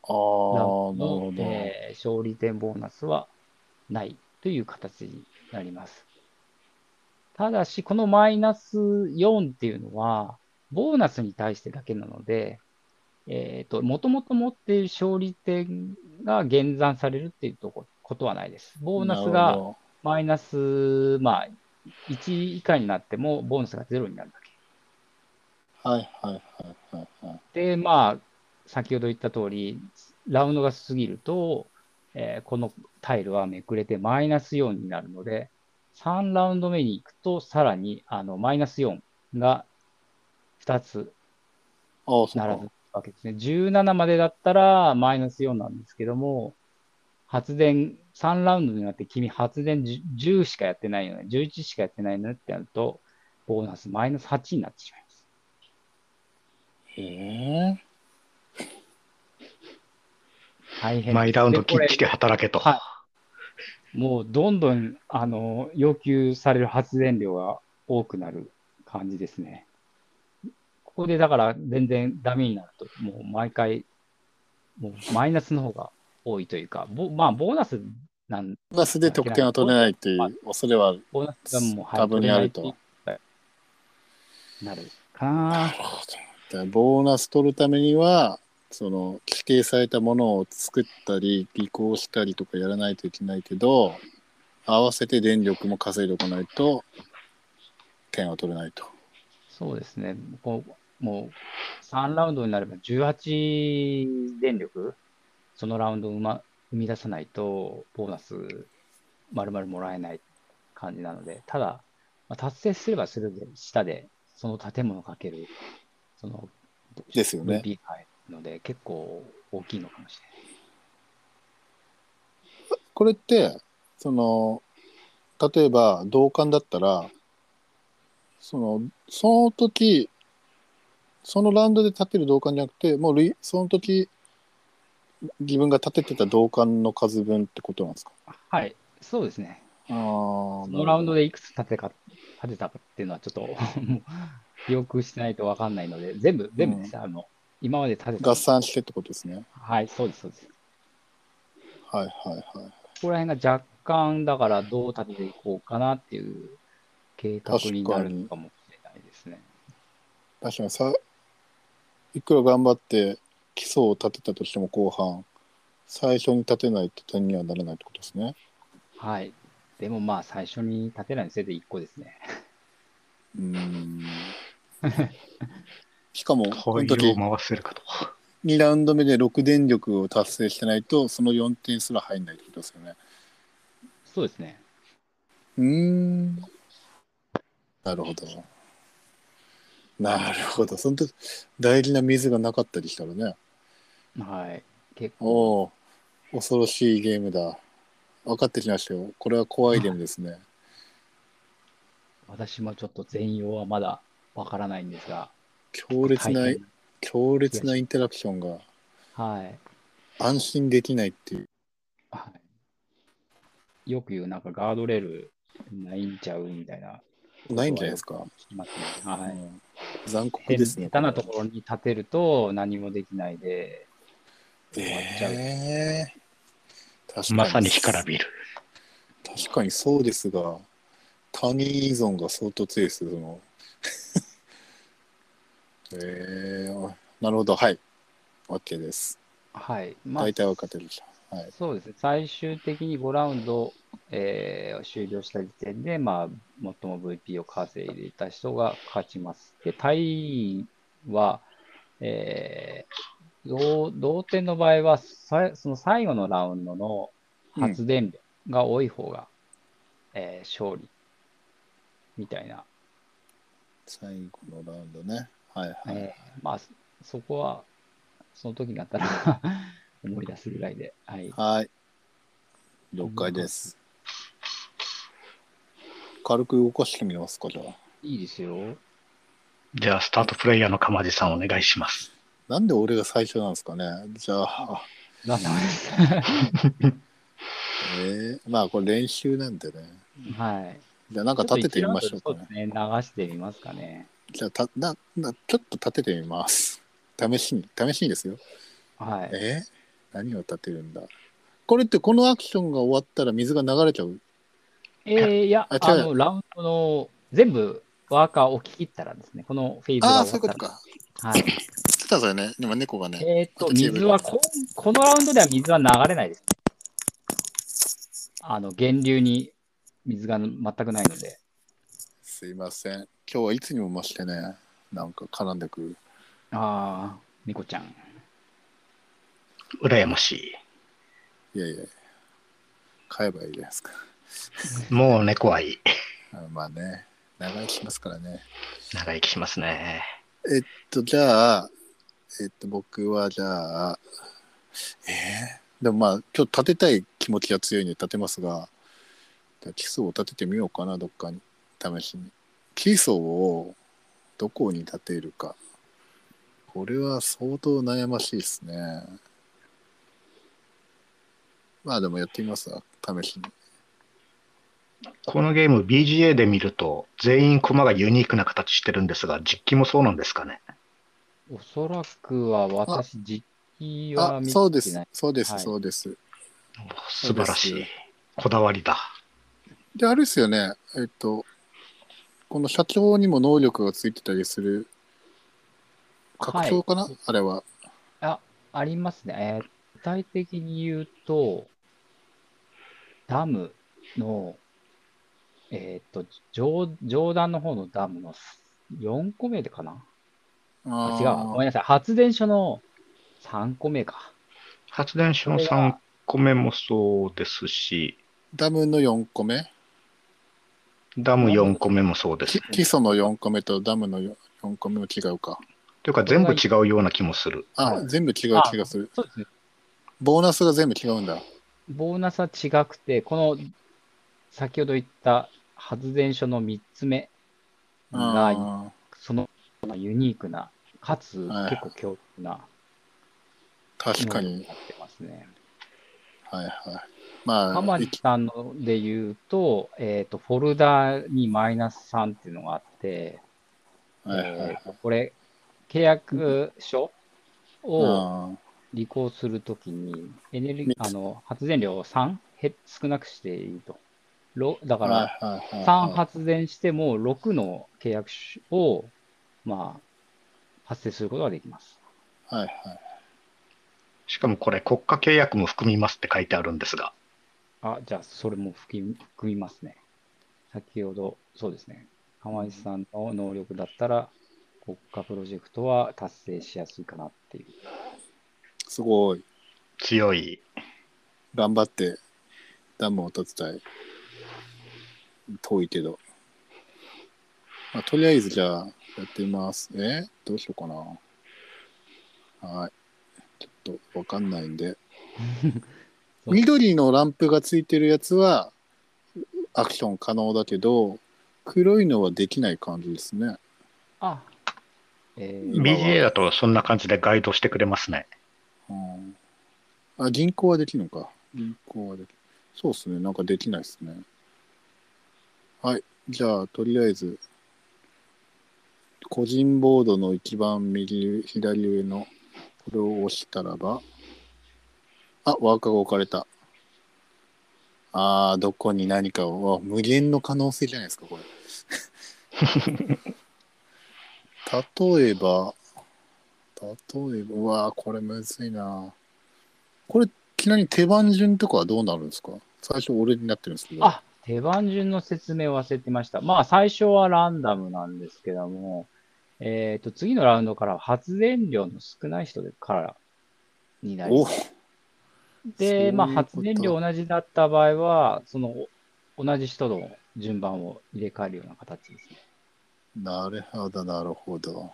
ああ、なるほど。えー勝利点ボーナスはないという形になります。ただし、このマイナス4っていうのは、ボーナスに対してだけなので、えっと、もともと持っている勝利点が減算されるっていうとこことはないです。ボーナスがほマイナス、まあ、1以下になっても、ボーナスが0になるだけ。どはいはいはいはいはい。で、まあ、先ほど言った通り、ラウンドが過ぎると、えーこのタイルはめくれてマイナス4になるので、3ラウンド目に行くと、さらにあのマイナス4が2つ並。ぶわけですね。17までだったらマイナス4なんですけども、発電、3ラウンドになって君発電10 10しかやってないよね、11しかやってないのねってなると、ボーナスマイナス8になってしまいます。へえ。大変マイラウンドでこれきっちり働けと。はい。もうどんどん、あの、要求される発電量が多くなる感じですね。ここでだから全然ダメになると、もう毎回、もうマイナスの方が多いというか、ぼまあ、ボーナスなん、ボーナスで得点が取れないっていう恐れは、ボーナスがもう、はい多分にあるとなるかな。ボーナス取るためには、その規定されたものを作ったり、履行したりとかやらないといけないけど、合わせて電力も稼いでおかないと、点は取れないと。そうですね。こうもう3ラウンドになれば18電力、そのラウンドを生,、ま、生み出さないと、ボーナス丸々もらえない感じなので、ただ、まあ、達成すればするで、下で、その建物かける、その、ですよね入るので、結構大きいのかもしこれって、その、例えば同感だったら、その、その時、そのラウンドで立てる同感じゃなくて、もうその時、自分が立ててた同感の数分ってことなんですか？れない。はい、そうですね。ああ、そのラウンドでいくつ立てか立てたかっていうのはちょっと 記憶してないと分かんないので、全部、全部です、あの、今まで立てた。合算してってことですね。はい、そうです、そうです。はいはいはい。ここら辺が若干、だからどう立てていこうかなっていう計画になるのかもしれないですね。確かにさ、いくら頑張って基礎を立てたとしても後半、最初に立てないと点にはならないってことですね。はい。でもまあ、最初に立てないせいで1個ですね。うーん。しかも、この時回せるかと。2ラウンド目で6電力を達成してないと、その4点すら入んないってことですよね。そうですね。うーん。なるほど。なるほど。その時大事な水がなかったりしたらね。はい。結構、おお、恐ろしいゲームだ。分かってきましたよ。これは怖いゲームですね。私もちょっと全容はまだわからないんですが、強烈な強烈なインタラクションがはい。安心できないっていう。はい。よく言う、なんかガードレールないんちゃうみたいな。ないんじゃないですか。聞きますね。はい。うん残酷でですね。下手なところに立てると何もできないで、終わっちゃうええ確かにまさに干からびる。確かにそうですが、他人依存が相当強いですよ、その。えー、なるほど、はい。OK です。はい。まあ大体分かってるじゃん。はい。そうですね。最終的に5ラウンド、えー終了した時点で、まあ、最も VP を稼いでいた人が勝ちます。で、タイは、えー同同点の場合は、さその最後のラウンドの発電量が多い方が、えー勝利みたいな、最後のラウンドね。はいはい。えーまあ、そそこは、その時になったら 思い出すぐらいで、はい。はい。了解です。軽く動かしてみますか、じゃあ。いいですよ。じゃあ、スタートプレイヤーの鎌地さんお願いします。なんで俺が最初なんですかね。じゃあ、なんでもないです。えー、まあこれ練習なんでね。はい。じゃあなんか立ててみましょうかね。ね。流してみますかね。じゃあたなな、ちょっと立ててみます。試しに、試しにですよ。はい。え？ー何を立てるんだ？これってこのアクションが終わったら水が流れちゃう？えー、いや、ああの、ラウンドの全部ワーカーを置き切ったらですね、このフェーズがああ、終わったら。そういうことか。はい。来たぞよね。今猫がね。えーっと、水はこ、このラウンドでは水は流れないです。あの、源流に水が全くないので。すいません。今日はいつにも増してね、なんか絡んでくる。ああ、猫ちゃん。羨ましいやいや、買えばいいじゃないですか。い。もう猫はいい。あまあね、長生きしますからね。長生きしますね。えっと、じゃあ、えっと、僕はじゃあ、えー、でもまあ、今日立てたい気持ちが強いんで立てますが、じゃあ基礎を立ててみようかな、どっかに、試しに。基礎をどこに立てるか。これは相当悩ましいですね。まあでもやってみますわ、試しに。このゲーム BGA で見ると全員コマがユニークな形してるんですが、実機もそうなんですかね。おそらくは私、実機はあ、見てそうです。そうです、はいそうです。素晴らしい。こだわりだ。で、あれですよね、えっと、この社長にも能力がついてたりする、拡張かな、はいあれは。あ、ありますね。えー具体的に言うと、ダムの、えっ、と上、上段の方のダムの4個目でかな？あ違うわ。ごめんなさい。発電所の3個目か。発電所の3個目もそうですし、ダムの4個目？ダム4個目もそうですき。基礎の4個目とダムの 4, 個目も違うか。というか全部違うような気もする。あ、はい全部違う気がする。そうですね。ボーナスが全部違うんだ。ボーナスは違くて、この先ほど言った発電所の3つ目が、あそのユニークな、かつはい結構強力なー確かに能力に。なってますね。はいはい。まあ、浜地いきさんので言うと、えっ、と、フォルダにマイナス3っていうのがあって、はいはいはいえーとこれ、契約書をあ履行するときに、エネルギー、あの、発電量を3へ少なくしていると。ろだーから、はいはいはい3はい発電しても6の契約書を、まあ、発生することができます。はいはい。しかもこれ国家契約も含みますって書いてあるんですが、あ、じゃあ、それも含みますね。先ほど、そうですね。浜石さんの能力だったら、国家プロジェクトは達成しやすいかなっていう。すごい。強い。頑張ってダムを立てたい。遠いけど。まあ、とりあえずじゃあ、やってみます。えどうしようかな。はい。ちょっとわかんないんで。緑のランプがついてるやつはアクション可能だけど、黒いのはできない感じですね。あ、えー、BGA だとそんな感じでガイドしてくれますね。うん、あ、銀行はできるのか。銀行はできそうですね。なんかできないですね。はい。じゃあ、とりあえず、個人ボードの一番右、左上のこれを押したらば、あ、ワーカーが置かれた。あー、どこに何かを、わ無限の可能性じゃないですか、これ。例えば、例えば、うわー、これむずいな。これ、ちなみに手番順とかはどうなるんですか？最初俺になってるんですけど。あ、手番順の説明を忘れてました。まあ、最初はランダムなんですけども、えっ、と、次のラウンドからは発電量の少ない人でからになりおます。で、まあ、発電量同じだった場合は、その、同じ人の順番を入れ替えるような形ですね。なるほど、なるほど。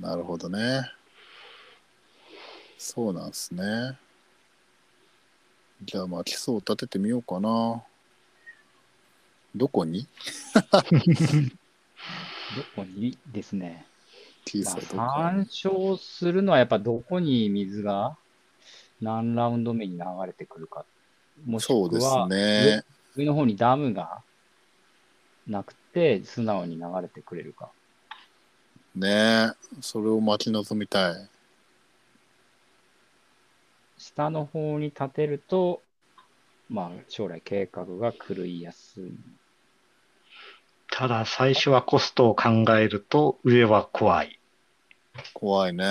なるほどね。そうなんですね。じゃあ、まあ、基礎を立ててみようかな。どこに？どこに？ですね。小まさいどこあ、参照するのはやっぱどこに水が何ラウンド目に流れてくるか。もしくそうですは、ね。上の方にダムがなくて、素直に流れてくれるか。ねそれを待ち望みたい。下の方に立てると、まあ、将来計画が狂いやすい。ただ最初はコストを考えると上は怖い。怖いね。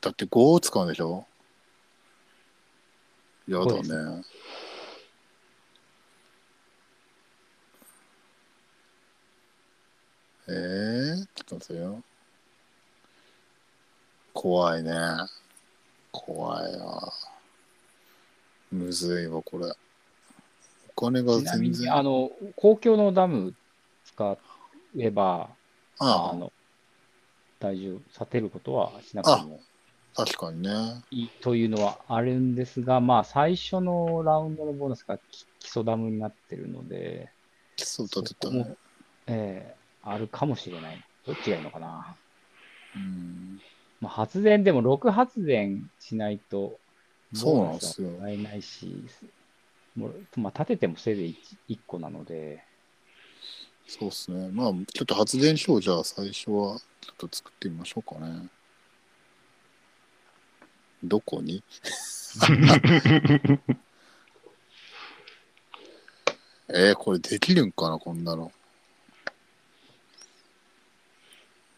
だって5を使うんでしょ？やだね。えー、ちょっと待ってよ。怖いね。怖いわ。むずいわ、これ。お金がちなみに、全然。あの、公共のダム使えば、ああの、大丈夫、立てることはしなくてもあ、確かにね。いいというのはあるんですが、まあ、最初のラウンドのボーナスがき基礎ダムになってるので、基礎立てたねそこも。ええあるかもしれない。どっちがいいのかな。うん。まあ、発電でも6発電しないと、そうなんですよボーナスはもらえないし、もうまあ、立ててもせいぜい 1, 個なので、そうですね。まあ、ちょっと発電所をじゃあ最初はちょっと作ってみましょうかね。どこに？えー、これできるんかな、こんなの。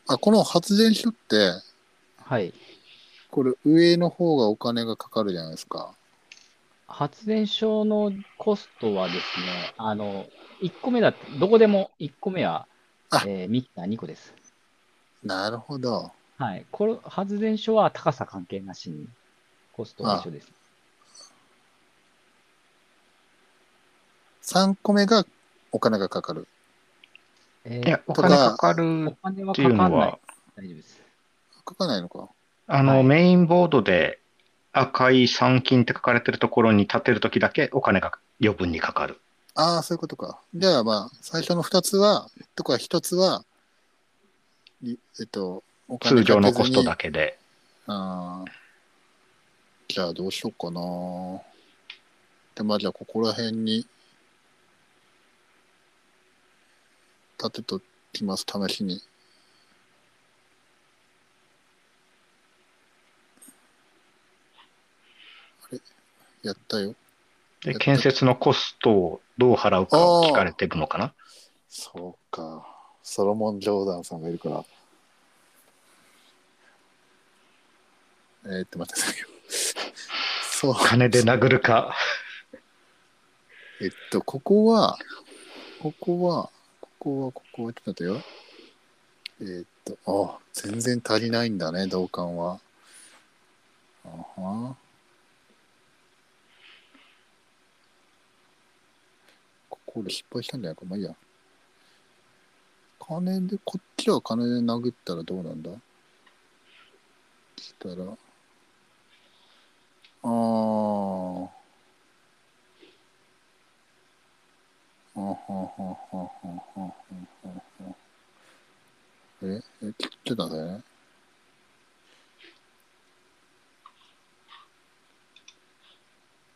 あ、この発電所って、はい。これ上の方がお金がかかるじゃないですか。発電所のコストはですね、あの、1個目だって、どこでも1個目は、あえーミキサー2個です。なるほど。はい。これ、発電所は高さ関係なしに、コストは一緒です。3個目がお金がかかる。えいや、お金かかおる金はっていうかかんないのは。、大丈夫です。かかないのか。あの、はいメインボードで赤い三金って書かれてるところに立てるときだけお金が余分にかかる。ああ、そういうことか。じゃあまあ、最初の2つは、とか1つは、いえっと、お金通常のコストだけで。あーじゃあどうしようかな。で、まあじゃあここら辺に立てときます、試しに。やったよ。で、建設のコストをどう払うかを聞かれてるのかな？そうか。ソロモン・ジョーダンさんがいるから。えー、って待ってくださいよ。そう。金で殴るか。えっと、ここは、ここは、ここは、ここは、ちょっと待ってよ。えーっと、あ、全然足りないんだね、同感は。あは。これ失敗したんじゃないか。まあいいや。金で、こっちは金で殴ったらどうなんだ？したら、ああ。あははははははえ、え、切ってたね。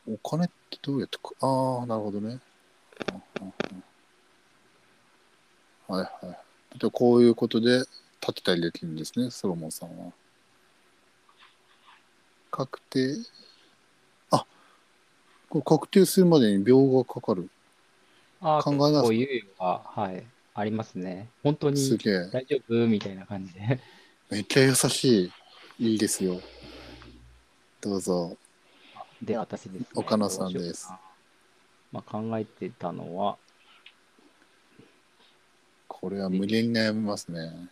お金ってどうやってか、ああ、なるほどね。はいはい。でこういうことで立てたりできるんですね、ソロモンさんは。確定。あこれ確定するまでに秒がかかる。あ考えますこういうのが、はい、ありますね。本当に。大丈夫みたいな感じで。めっちゃ優しい。いいですよ。どうぞ。で、私です、ね。岡野さんです。まあ、考えてたのは、これは無限に悩みますね。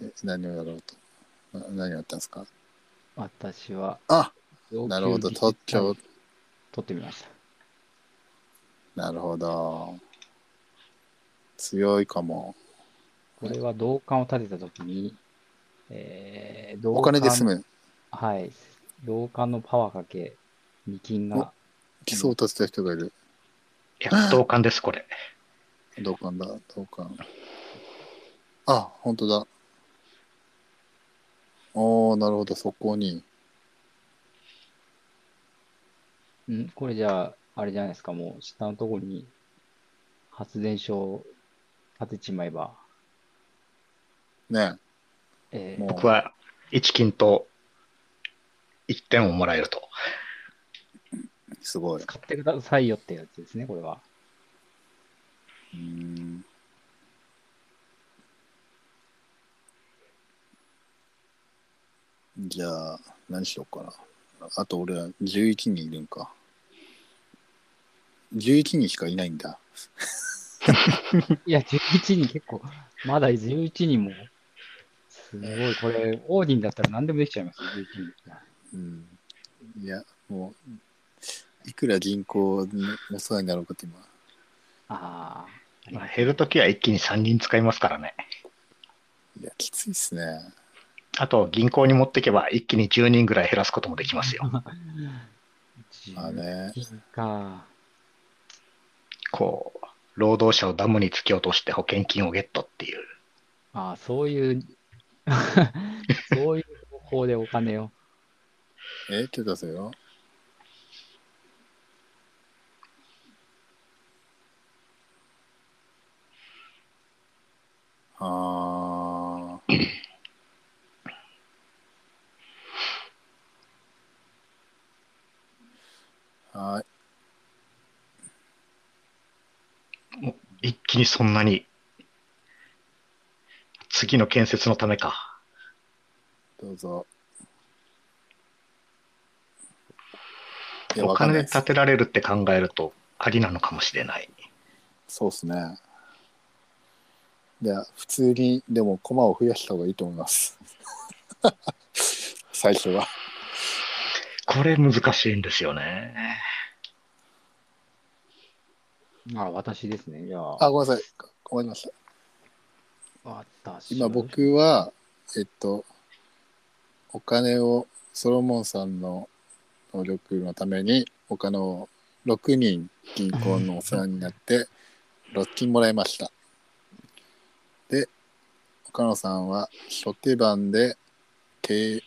え何をやろうと。な何をやったんですか？私は、あなるほど、実取っちゃおう。取ってみました。なるほど。強いかも。これは同感を立てたときに、えー、同お金で済む。む。はい。同感のパワーかけ、2金が、基礎を立てた人がいる。いや、同感です、これ。同感だ、同感。あ、本当だ。おー、なるほど、そこに。ん？これじゃあ、あれじゃないですか、もう下のところに発電所を立てちまえば、ねえーもう僕は1金と1点をもらえると。すごい。使ってくださいよってやつですね、これは。うーん。じゃあ、何しようかな。あと俺は11人いるんか。11人しかいないんだ。いや、11人結構、まだ11人も、すごい、これ、オーディンだったら何でもできちゃいますよ、11人。うん。いや、もう、いくら銀行にお世話になろうかって今。ああ、まあ減るときは一気に3人使いますからね。いや、きついっすね。あと、銀行に持っていけば一気に10人ぐらい減らすこともできますよ。う まあね。11人か。こう、労働者をダムに突き落として保険金をゲットっていう。ああ、そういう、そういう方法でお金を。え、ちょっと待ってよ。あー。はい。一気にそんなに。次の建設のためか。どうぞ。お金で建てられるって考えるとありなのかもしれない。そうですね。いや、普通に、でも、駒を増やした方がいいと思います。最初は。これ難しいんですよね。あ私ですね。じゃあ、あ、ごめんなさい。終わりました。私今、僕は、えっと、お金を、ソロモンさんの能力のために、お金を6人銀行のお世話になって、6金もらいました。で、岡野さんは、初手番で、経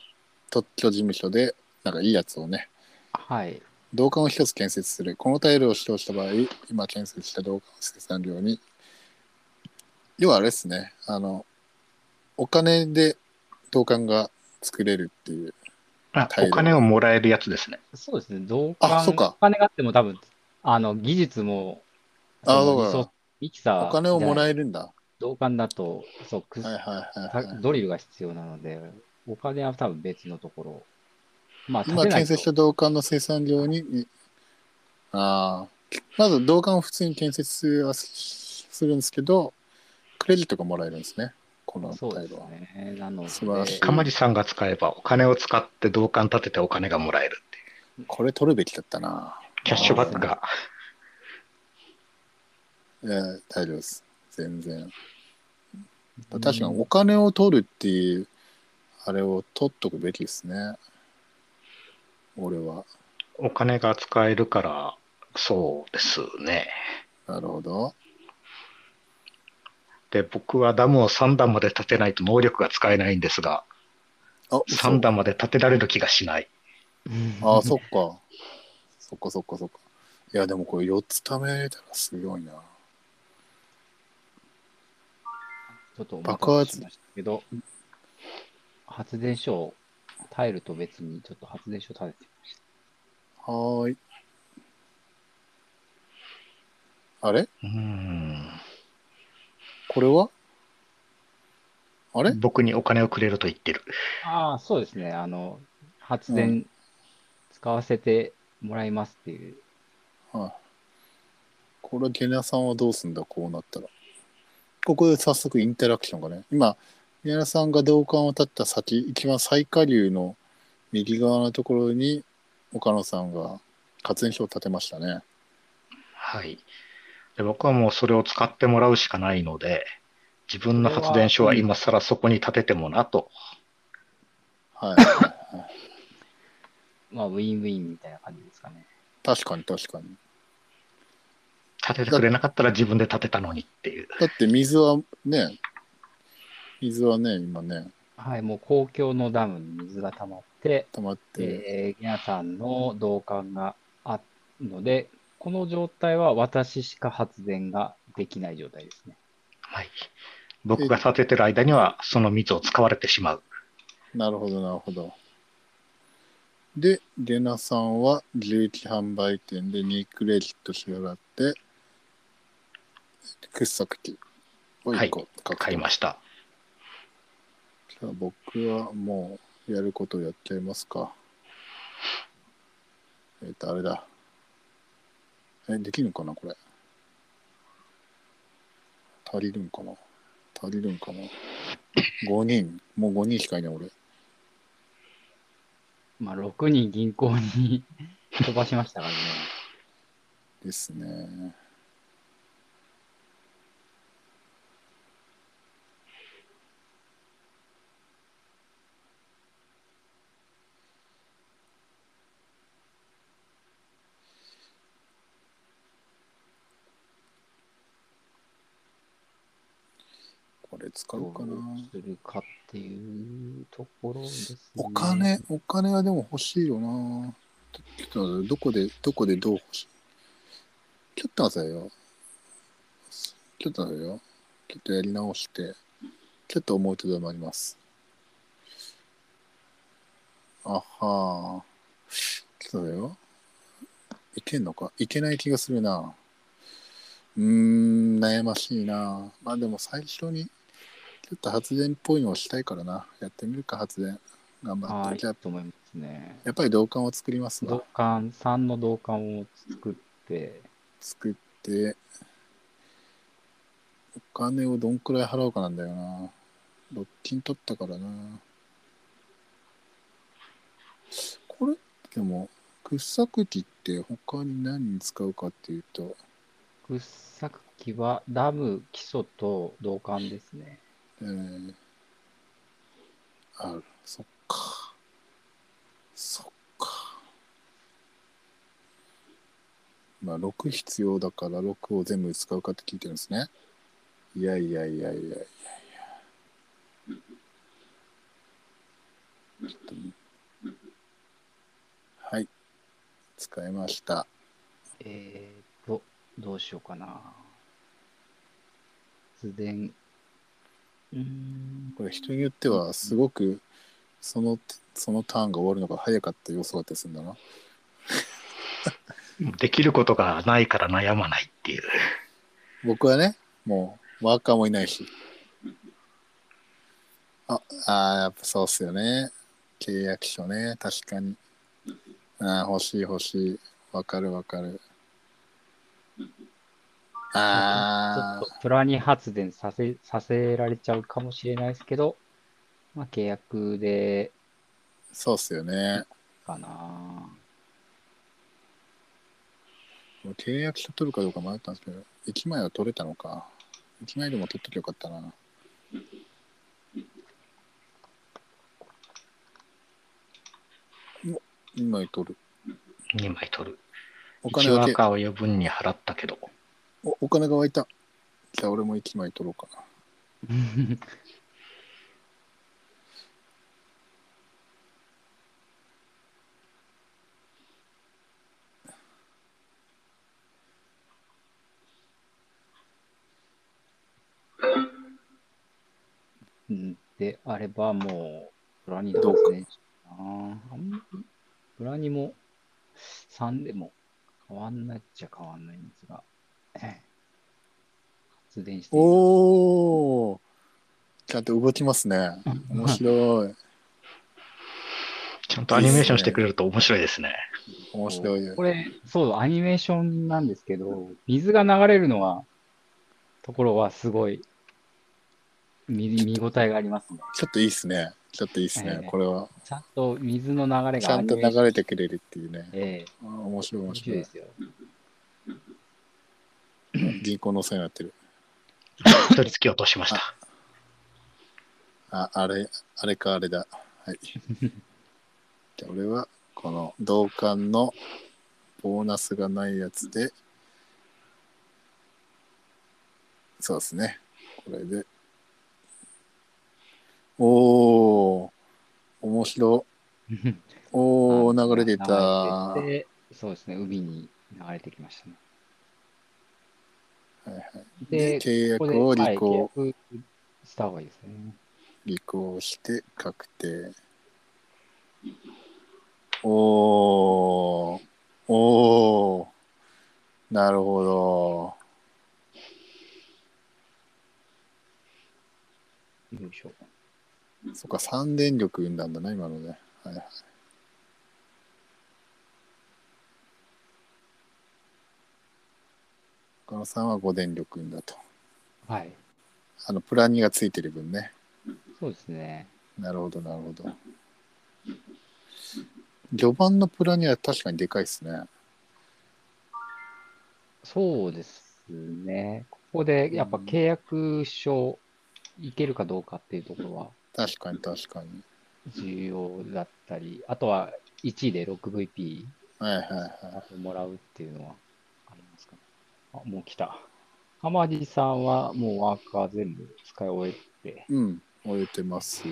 特許事務所で、なんかいいやつをね、はい。銅管を一つ建設する。このタイルを使用した場合、今建設した銅管の生産量に、要はあれですね、あの、お金で銅管が作れるっていう。あお金をもらえるやつですね。そうですね。同感、あそうかお金があっても多分、あの、技術も、あそうかミキサーお金をもらええるんだ。同感だと、そう、くはいはいはい、たはい。ドリルが必要なので、お金は多分別のところ。まあ、今建てないと建設した銅管の生産量に、にああ、まず銅管を普通に建設はすするんですけど、クレジットがもらえるんですね、このそうですタイルは。ね。なので、素晴らしいかまじさんが使えばお金を使って銅管立ててお金がもらえるっていう。これ取るべきだったな。キャッシュバックが。いや、大丈夫です。全然。確かにお金を取るっていう、あれを取っとくべきですね。俺は。お金が使えるから、そうですね。なるほど。で、僕はダムを3段まで建てないと能力が使えないんですが、あ、嘘3段まで建てられる気がしない。あ、そっか。そっかそっかそっか。いや、でもこれ4つ貯めれたらすごいな。ちょっとお待たせしましたけど、発電所を、タイルと別にちょっと発電所立ててみました。はーい。あれ？うーん。これは？あれ？僕にお金をくれると言ってる。ああ、そうですね。あの、発電使わせてもらいますっていう。はい。これ、ゲナさんはどうすんだ、こうなったら。ここで早速インタラクションがね。今、ゲナさんが銅管を立った先、一番最下流の右側のところに、岡野さんが発電所を建てましたね。はい。で僕はもうそれを使ってもらうしかないので、自分の発電所は今更そこに建ててもなと。はい。まあ、ウィンウィンみたいな感じですかね。確かに確かに。建ててくれなかったら自分で建てたのにっていう。だって水はね、水はね、今ね、はい、もう公共のダムに水が溜まって、溜まって、えー、皆さんの同感があるので、この状態は私しか発電ができない状態ですね。はい。僕が建ててる間にはその水を使われてしまう。なるほど、なるほど。で、ゲナさんは11販売店で2クレジット支払って、掘削機を1個獲得買いました。じゃあ僕はもうやることをやっちゃいますか。えっ、と、あれだ。え、できるんかな、これ。足りるんかな足りるんかな ?5 人。もう5人しかいない、俺。まあ、6人銀行に 飛ばしましたからね。ですね。使うかな。するかっていうところですね。お金、お金はでも欲しいよな。ちょっとどこで、どこでどう欲しい？ちょっと待ってよ。ちょっと待ってよ。ちょっとやり直して、ちょっと思うとどまります。あはー。ちょっと待ってよ。いけんのか？いけない気がするな。うーん、悩ましいな。まあでも最初に、ちょっと発電っぽいのをしたいからな。やってみるか、発電。頑張って。はい、じゃあ、と思いますね。やっぱり銅管を作ります銅わ。管、3の銅管を作って、作って、お金をどんくらい払うかなんだよな。ロッキン取ったからな。これ、でも、掘削機って他に何に使うかっていうと、掘削機はダム、基礎と銅管ですね。えー、ある、そっか。そっか。まあ、6必要だから6を全部使うかって聞いてるんですね。いやいやいやいやいやいや。ちょっとはい。使いました。えーと、どうしようかな。発電。うーん。これ人によってはすごくそのそのターンが終わるのが早かった要素だったりするんだな。できることがないから悩まないっていう。僕はね、もうワーカーもいないし。あ、あーやっぱそうっすよね。契約書ね、確かに。あー欲しい欲しい。わかるわかる。あちょっとプラに発電させさせられちゃうかもしれないですけど、まあ、契約でー、そうっすよね。かな。契約書取るかどうか迷ったんですけど、1枚は取れたのか。1枚でも取っときゃよかったな。お2枚取る。2枚取る。お1金がけ赤を余分に払ったけど。おお金が湧いた。じゃあ俺も1枚取ろうかな。であればもう、プラニどうですね。あーあんまり、プラニも3でも変わんないっちゃ変わんないんですが、ええ発電していますおーちゃんと動きますね。面白い。ちゃんとアニメーションしてくれると面白いですね。面白い。これ、そう、アニメーションなんですけど、水が流れるのは、ところはすごい見見応えがありますね。ちょっといいっすね。ちょっといいっすね。ええこれは。ちゃんと水の流れちゃんと流れてくれるっていうね。ええあー面白い面面白いで。すよ。銀行のお世話になってる。一人突き落としました。あ、あれ、あれかあれだ。はい。じゃあ俺は、この同感のボーナスがないやつで、そうですね。これで。おー、面白。おー、流れてた。そうですね、海に流れてきましたね。はいはいで、契約を履行、はい、した方がいいですね。履行して確定。おー、おー、なるほど。よいしょ。そっか、三電力生んだんだな、今のね。はいはい。他の3は5電力生んだと。はい。あの、プラニがついてる分ね。そうですね。なるほど、なるほど。序盤のプラニは確かにでかいっすね。そうですね。ここでやっぱ契約書いけるかどうかっていうところは確かに、確かに。重要だったり、あとは1位で 6VP はいはいはい。もらうっていうのはもう来た。浜地さんはもうワーカー全部使い終えて、うん、終えてます。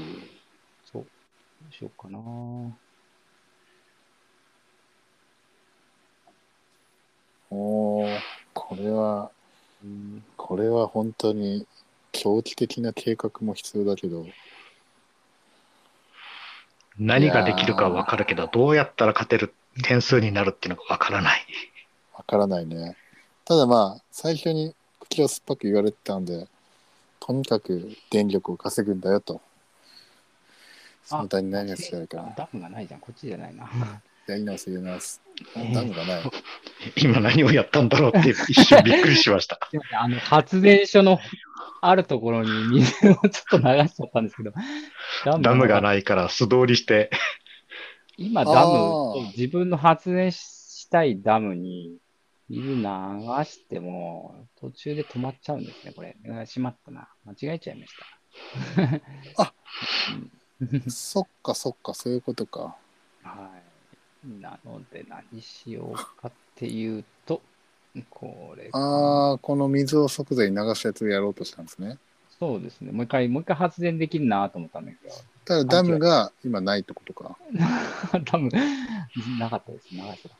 そう。どうしようかな。おー、これは、うんこれは本当に長期的な計画も必要だけど、何ができるかはわかるけど、どうやったら勝てる点数になるっていうのがわからない。わからないね。ただまあ、最初に口を酸っぱく言われてたんで、とにかく電力を稼ぐんだよと。その他に何が違うか。ダムがないじゃん。こっちじゃないな。やり直す、やり直す。えーダムがない。今何をやったんだろうって一瞬びっくりしました。すいませんあの、発電所の あるところに水をちょっと流しちゃったんですけど、ダダムがい。ないから素通りして、今、ダムあー、自分の発電したいダムに水流しても、途中で止まっちゃうんですね、これ。あしまったな。間違えちゃいました。あうんそっかそっか、そういうことか。はい。なので、何しようかっていうと、これかああ、この水を即座に流すやつをやろうとしたんですね。そうですね。もう一回、もう一回発電できるなと思ったんだけど、ただダムが今ないってことか。多分、なかったです。流した。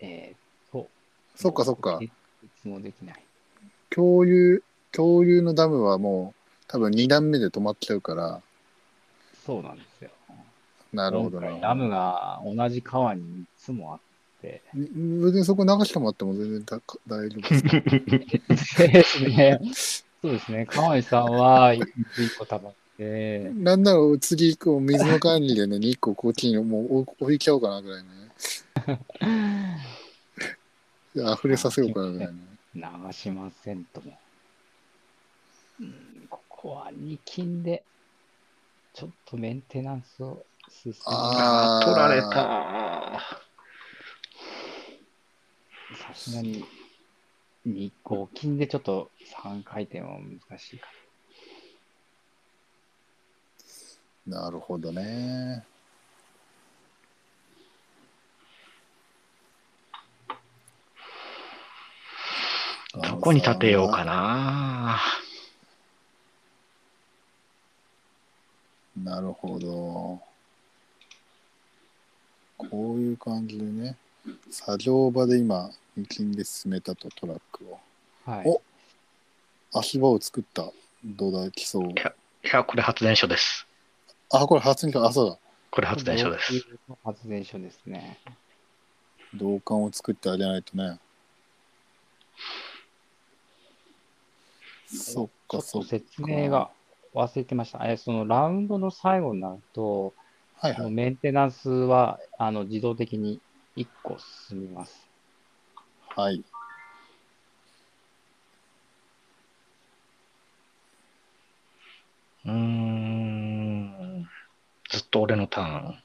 えー、と。そっかそっかいつもできない。共有、共有のダムはもう多分2段目で止まっちゃうから、そうなんですよ。なるほどな今回ダムが同じ川に3つもあって。別にそこ流してもらっても全然だ大丈夫です。ね。そうですね。川合さんは1個たまって、なんなら次以降水の管理でね、2個こっちにもう置いちゃおうかなぐらいね。溢れさせようかなぐらいね。流しませんとも。うん、ここは2金で、ちょっとメンテナンスを進めあー取られた。さすがに、2個金でちょっと3回転は難しいかなるほどね。どこに立てようかな。なるほど。こういう感じでね、作業場で今、二金で進めたとトラックを。な。はい。お足場を作った。どうだ、基礎を。いや、これ発電所です。あ、これ発電所、あ、そうだ。これ発電所です。発電所ですね。銅管を作ってあげないとね。そっか、ちょっそっか。と説明が忘れてました。え、そのラウンドの最後になると、はいはい。メンテナンスはあの自動的に1個進みます。はい。うーん。ずっと俺のターン。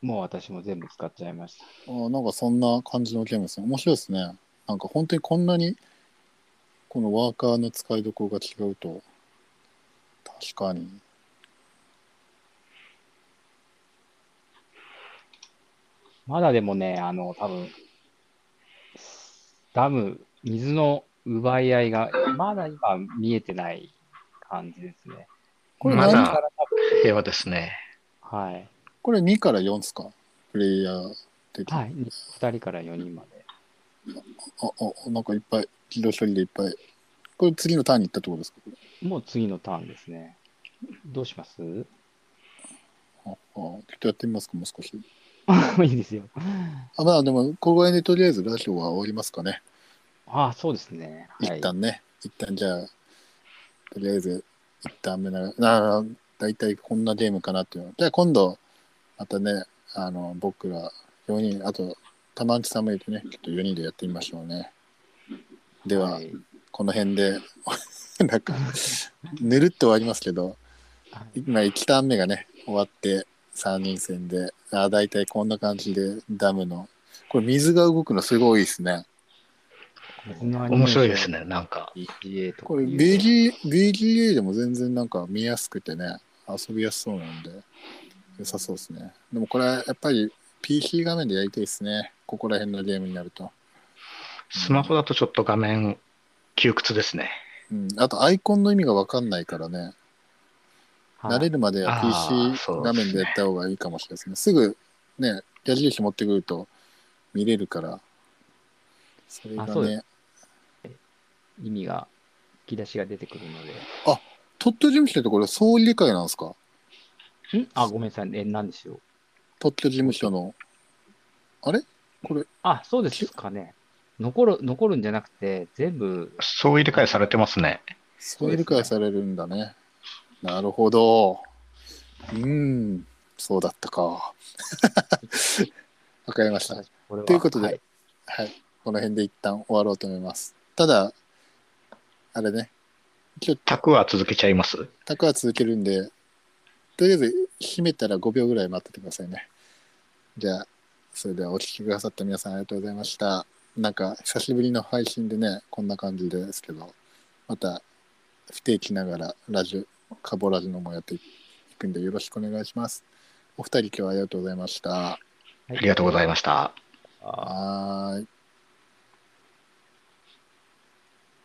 もう私も全部使っちゃいました。あなんかそんな感じのゲームですね。面白いですね。なんか本当にこんなにこのワーカーの使いどころが違うと確かに。まだでもね、あの、多分ダム、水の奪い合いが、まだ今見えてない感じですね。これまだこれから多平和ですね。分、はい。これ2から4ですか？プレイヤー的に。はい。2人から4人まで。あ、あ、なんかいっぱい、自動処理でいっぱい。これ次のターンに行ったってことですか？もう次のターンですね。どうします？ああ、ちょっとやってみますか、もう少し。いいですよ。あ、まあでも、ここら辺でとりあえずラジオは終わりますかね。ああ、そうですね。はい一旦ね、一旦じゃあ、とりあえず、一旦目ながあだいたいこんなゲームかなっていうの。じゃあ今度、またね、あの、僕ら4人、あと、玉内さんもいてね、ちょっと4人でやってみましょうね。では、はいこの辺で、なんか、ぬるっと終わりますけど、今1ターン目がね、終わって、3人戦で、あだいたいこんな感じで、ダムの、これ水が動くのすごいですね。面白いです。ね、なんか。これ BG BGA でも全然なんか見やすくてね、遊びやすそうなんで、良さそうですね。でもこれやっぱり PC 画面でやりたいですね。ここら辺のゲームになると。スマホだとちょっと画面窮屈ですね。うん、あとアイコンの意味がわかんないからね、はい慣れるまでは PC 画面でやった方がいいかもしれないですね。すぐね、矢印持ってくると見れるから、それがね、意味が、引き出しが出てくるの特許事務所ってこれ総理会なんですか？で。ん？あ、ごめんなさい。え、なんでしょう。特許事務所の。あれ？これ、あ、そうですかね。残る、残るんじゃなくて、全部、そう入れ替えされてますね。そういう理解されるんだね。なるほど。うーん、そうだったか。わかりました。ということではいはい。この辺で一旦終わろうと思います。ただ、あれね、今日、タクは続けちゃいます？タクは続けるんで、とりあえず閉めたら5秒ぐらい待っててくださいね。じゃあ、それではお聞きくださった皆さんありがとうございました。なんか、久しぶりの配信でね、こんな感じですけど、また、不定期ながらラジオ、カボラジのもやっていくんでよろしくお願いします。お二人今日はありがとうございました。はありがとうございました。あはーい。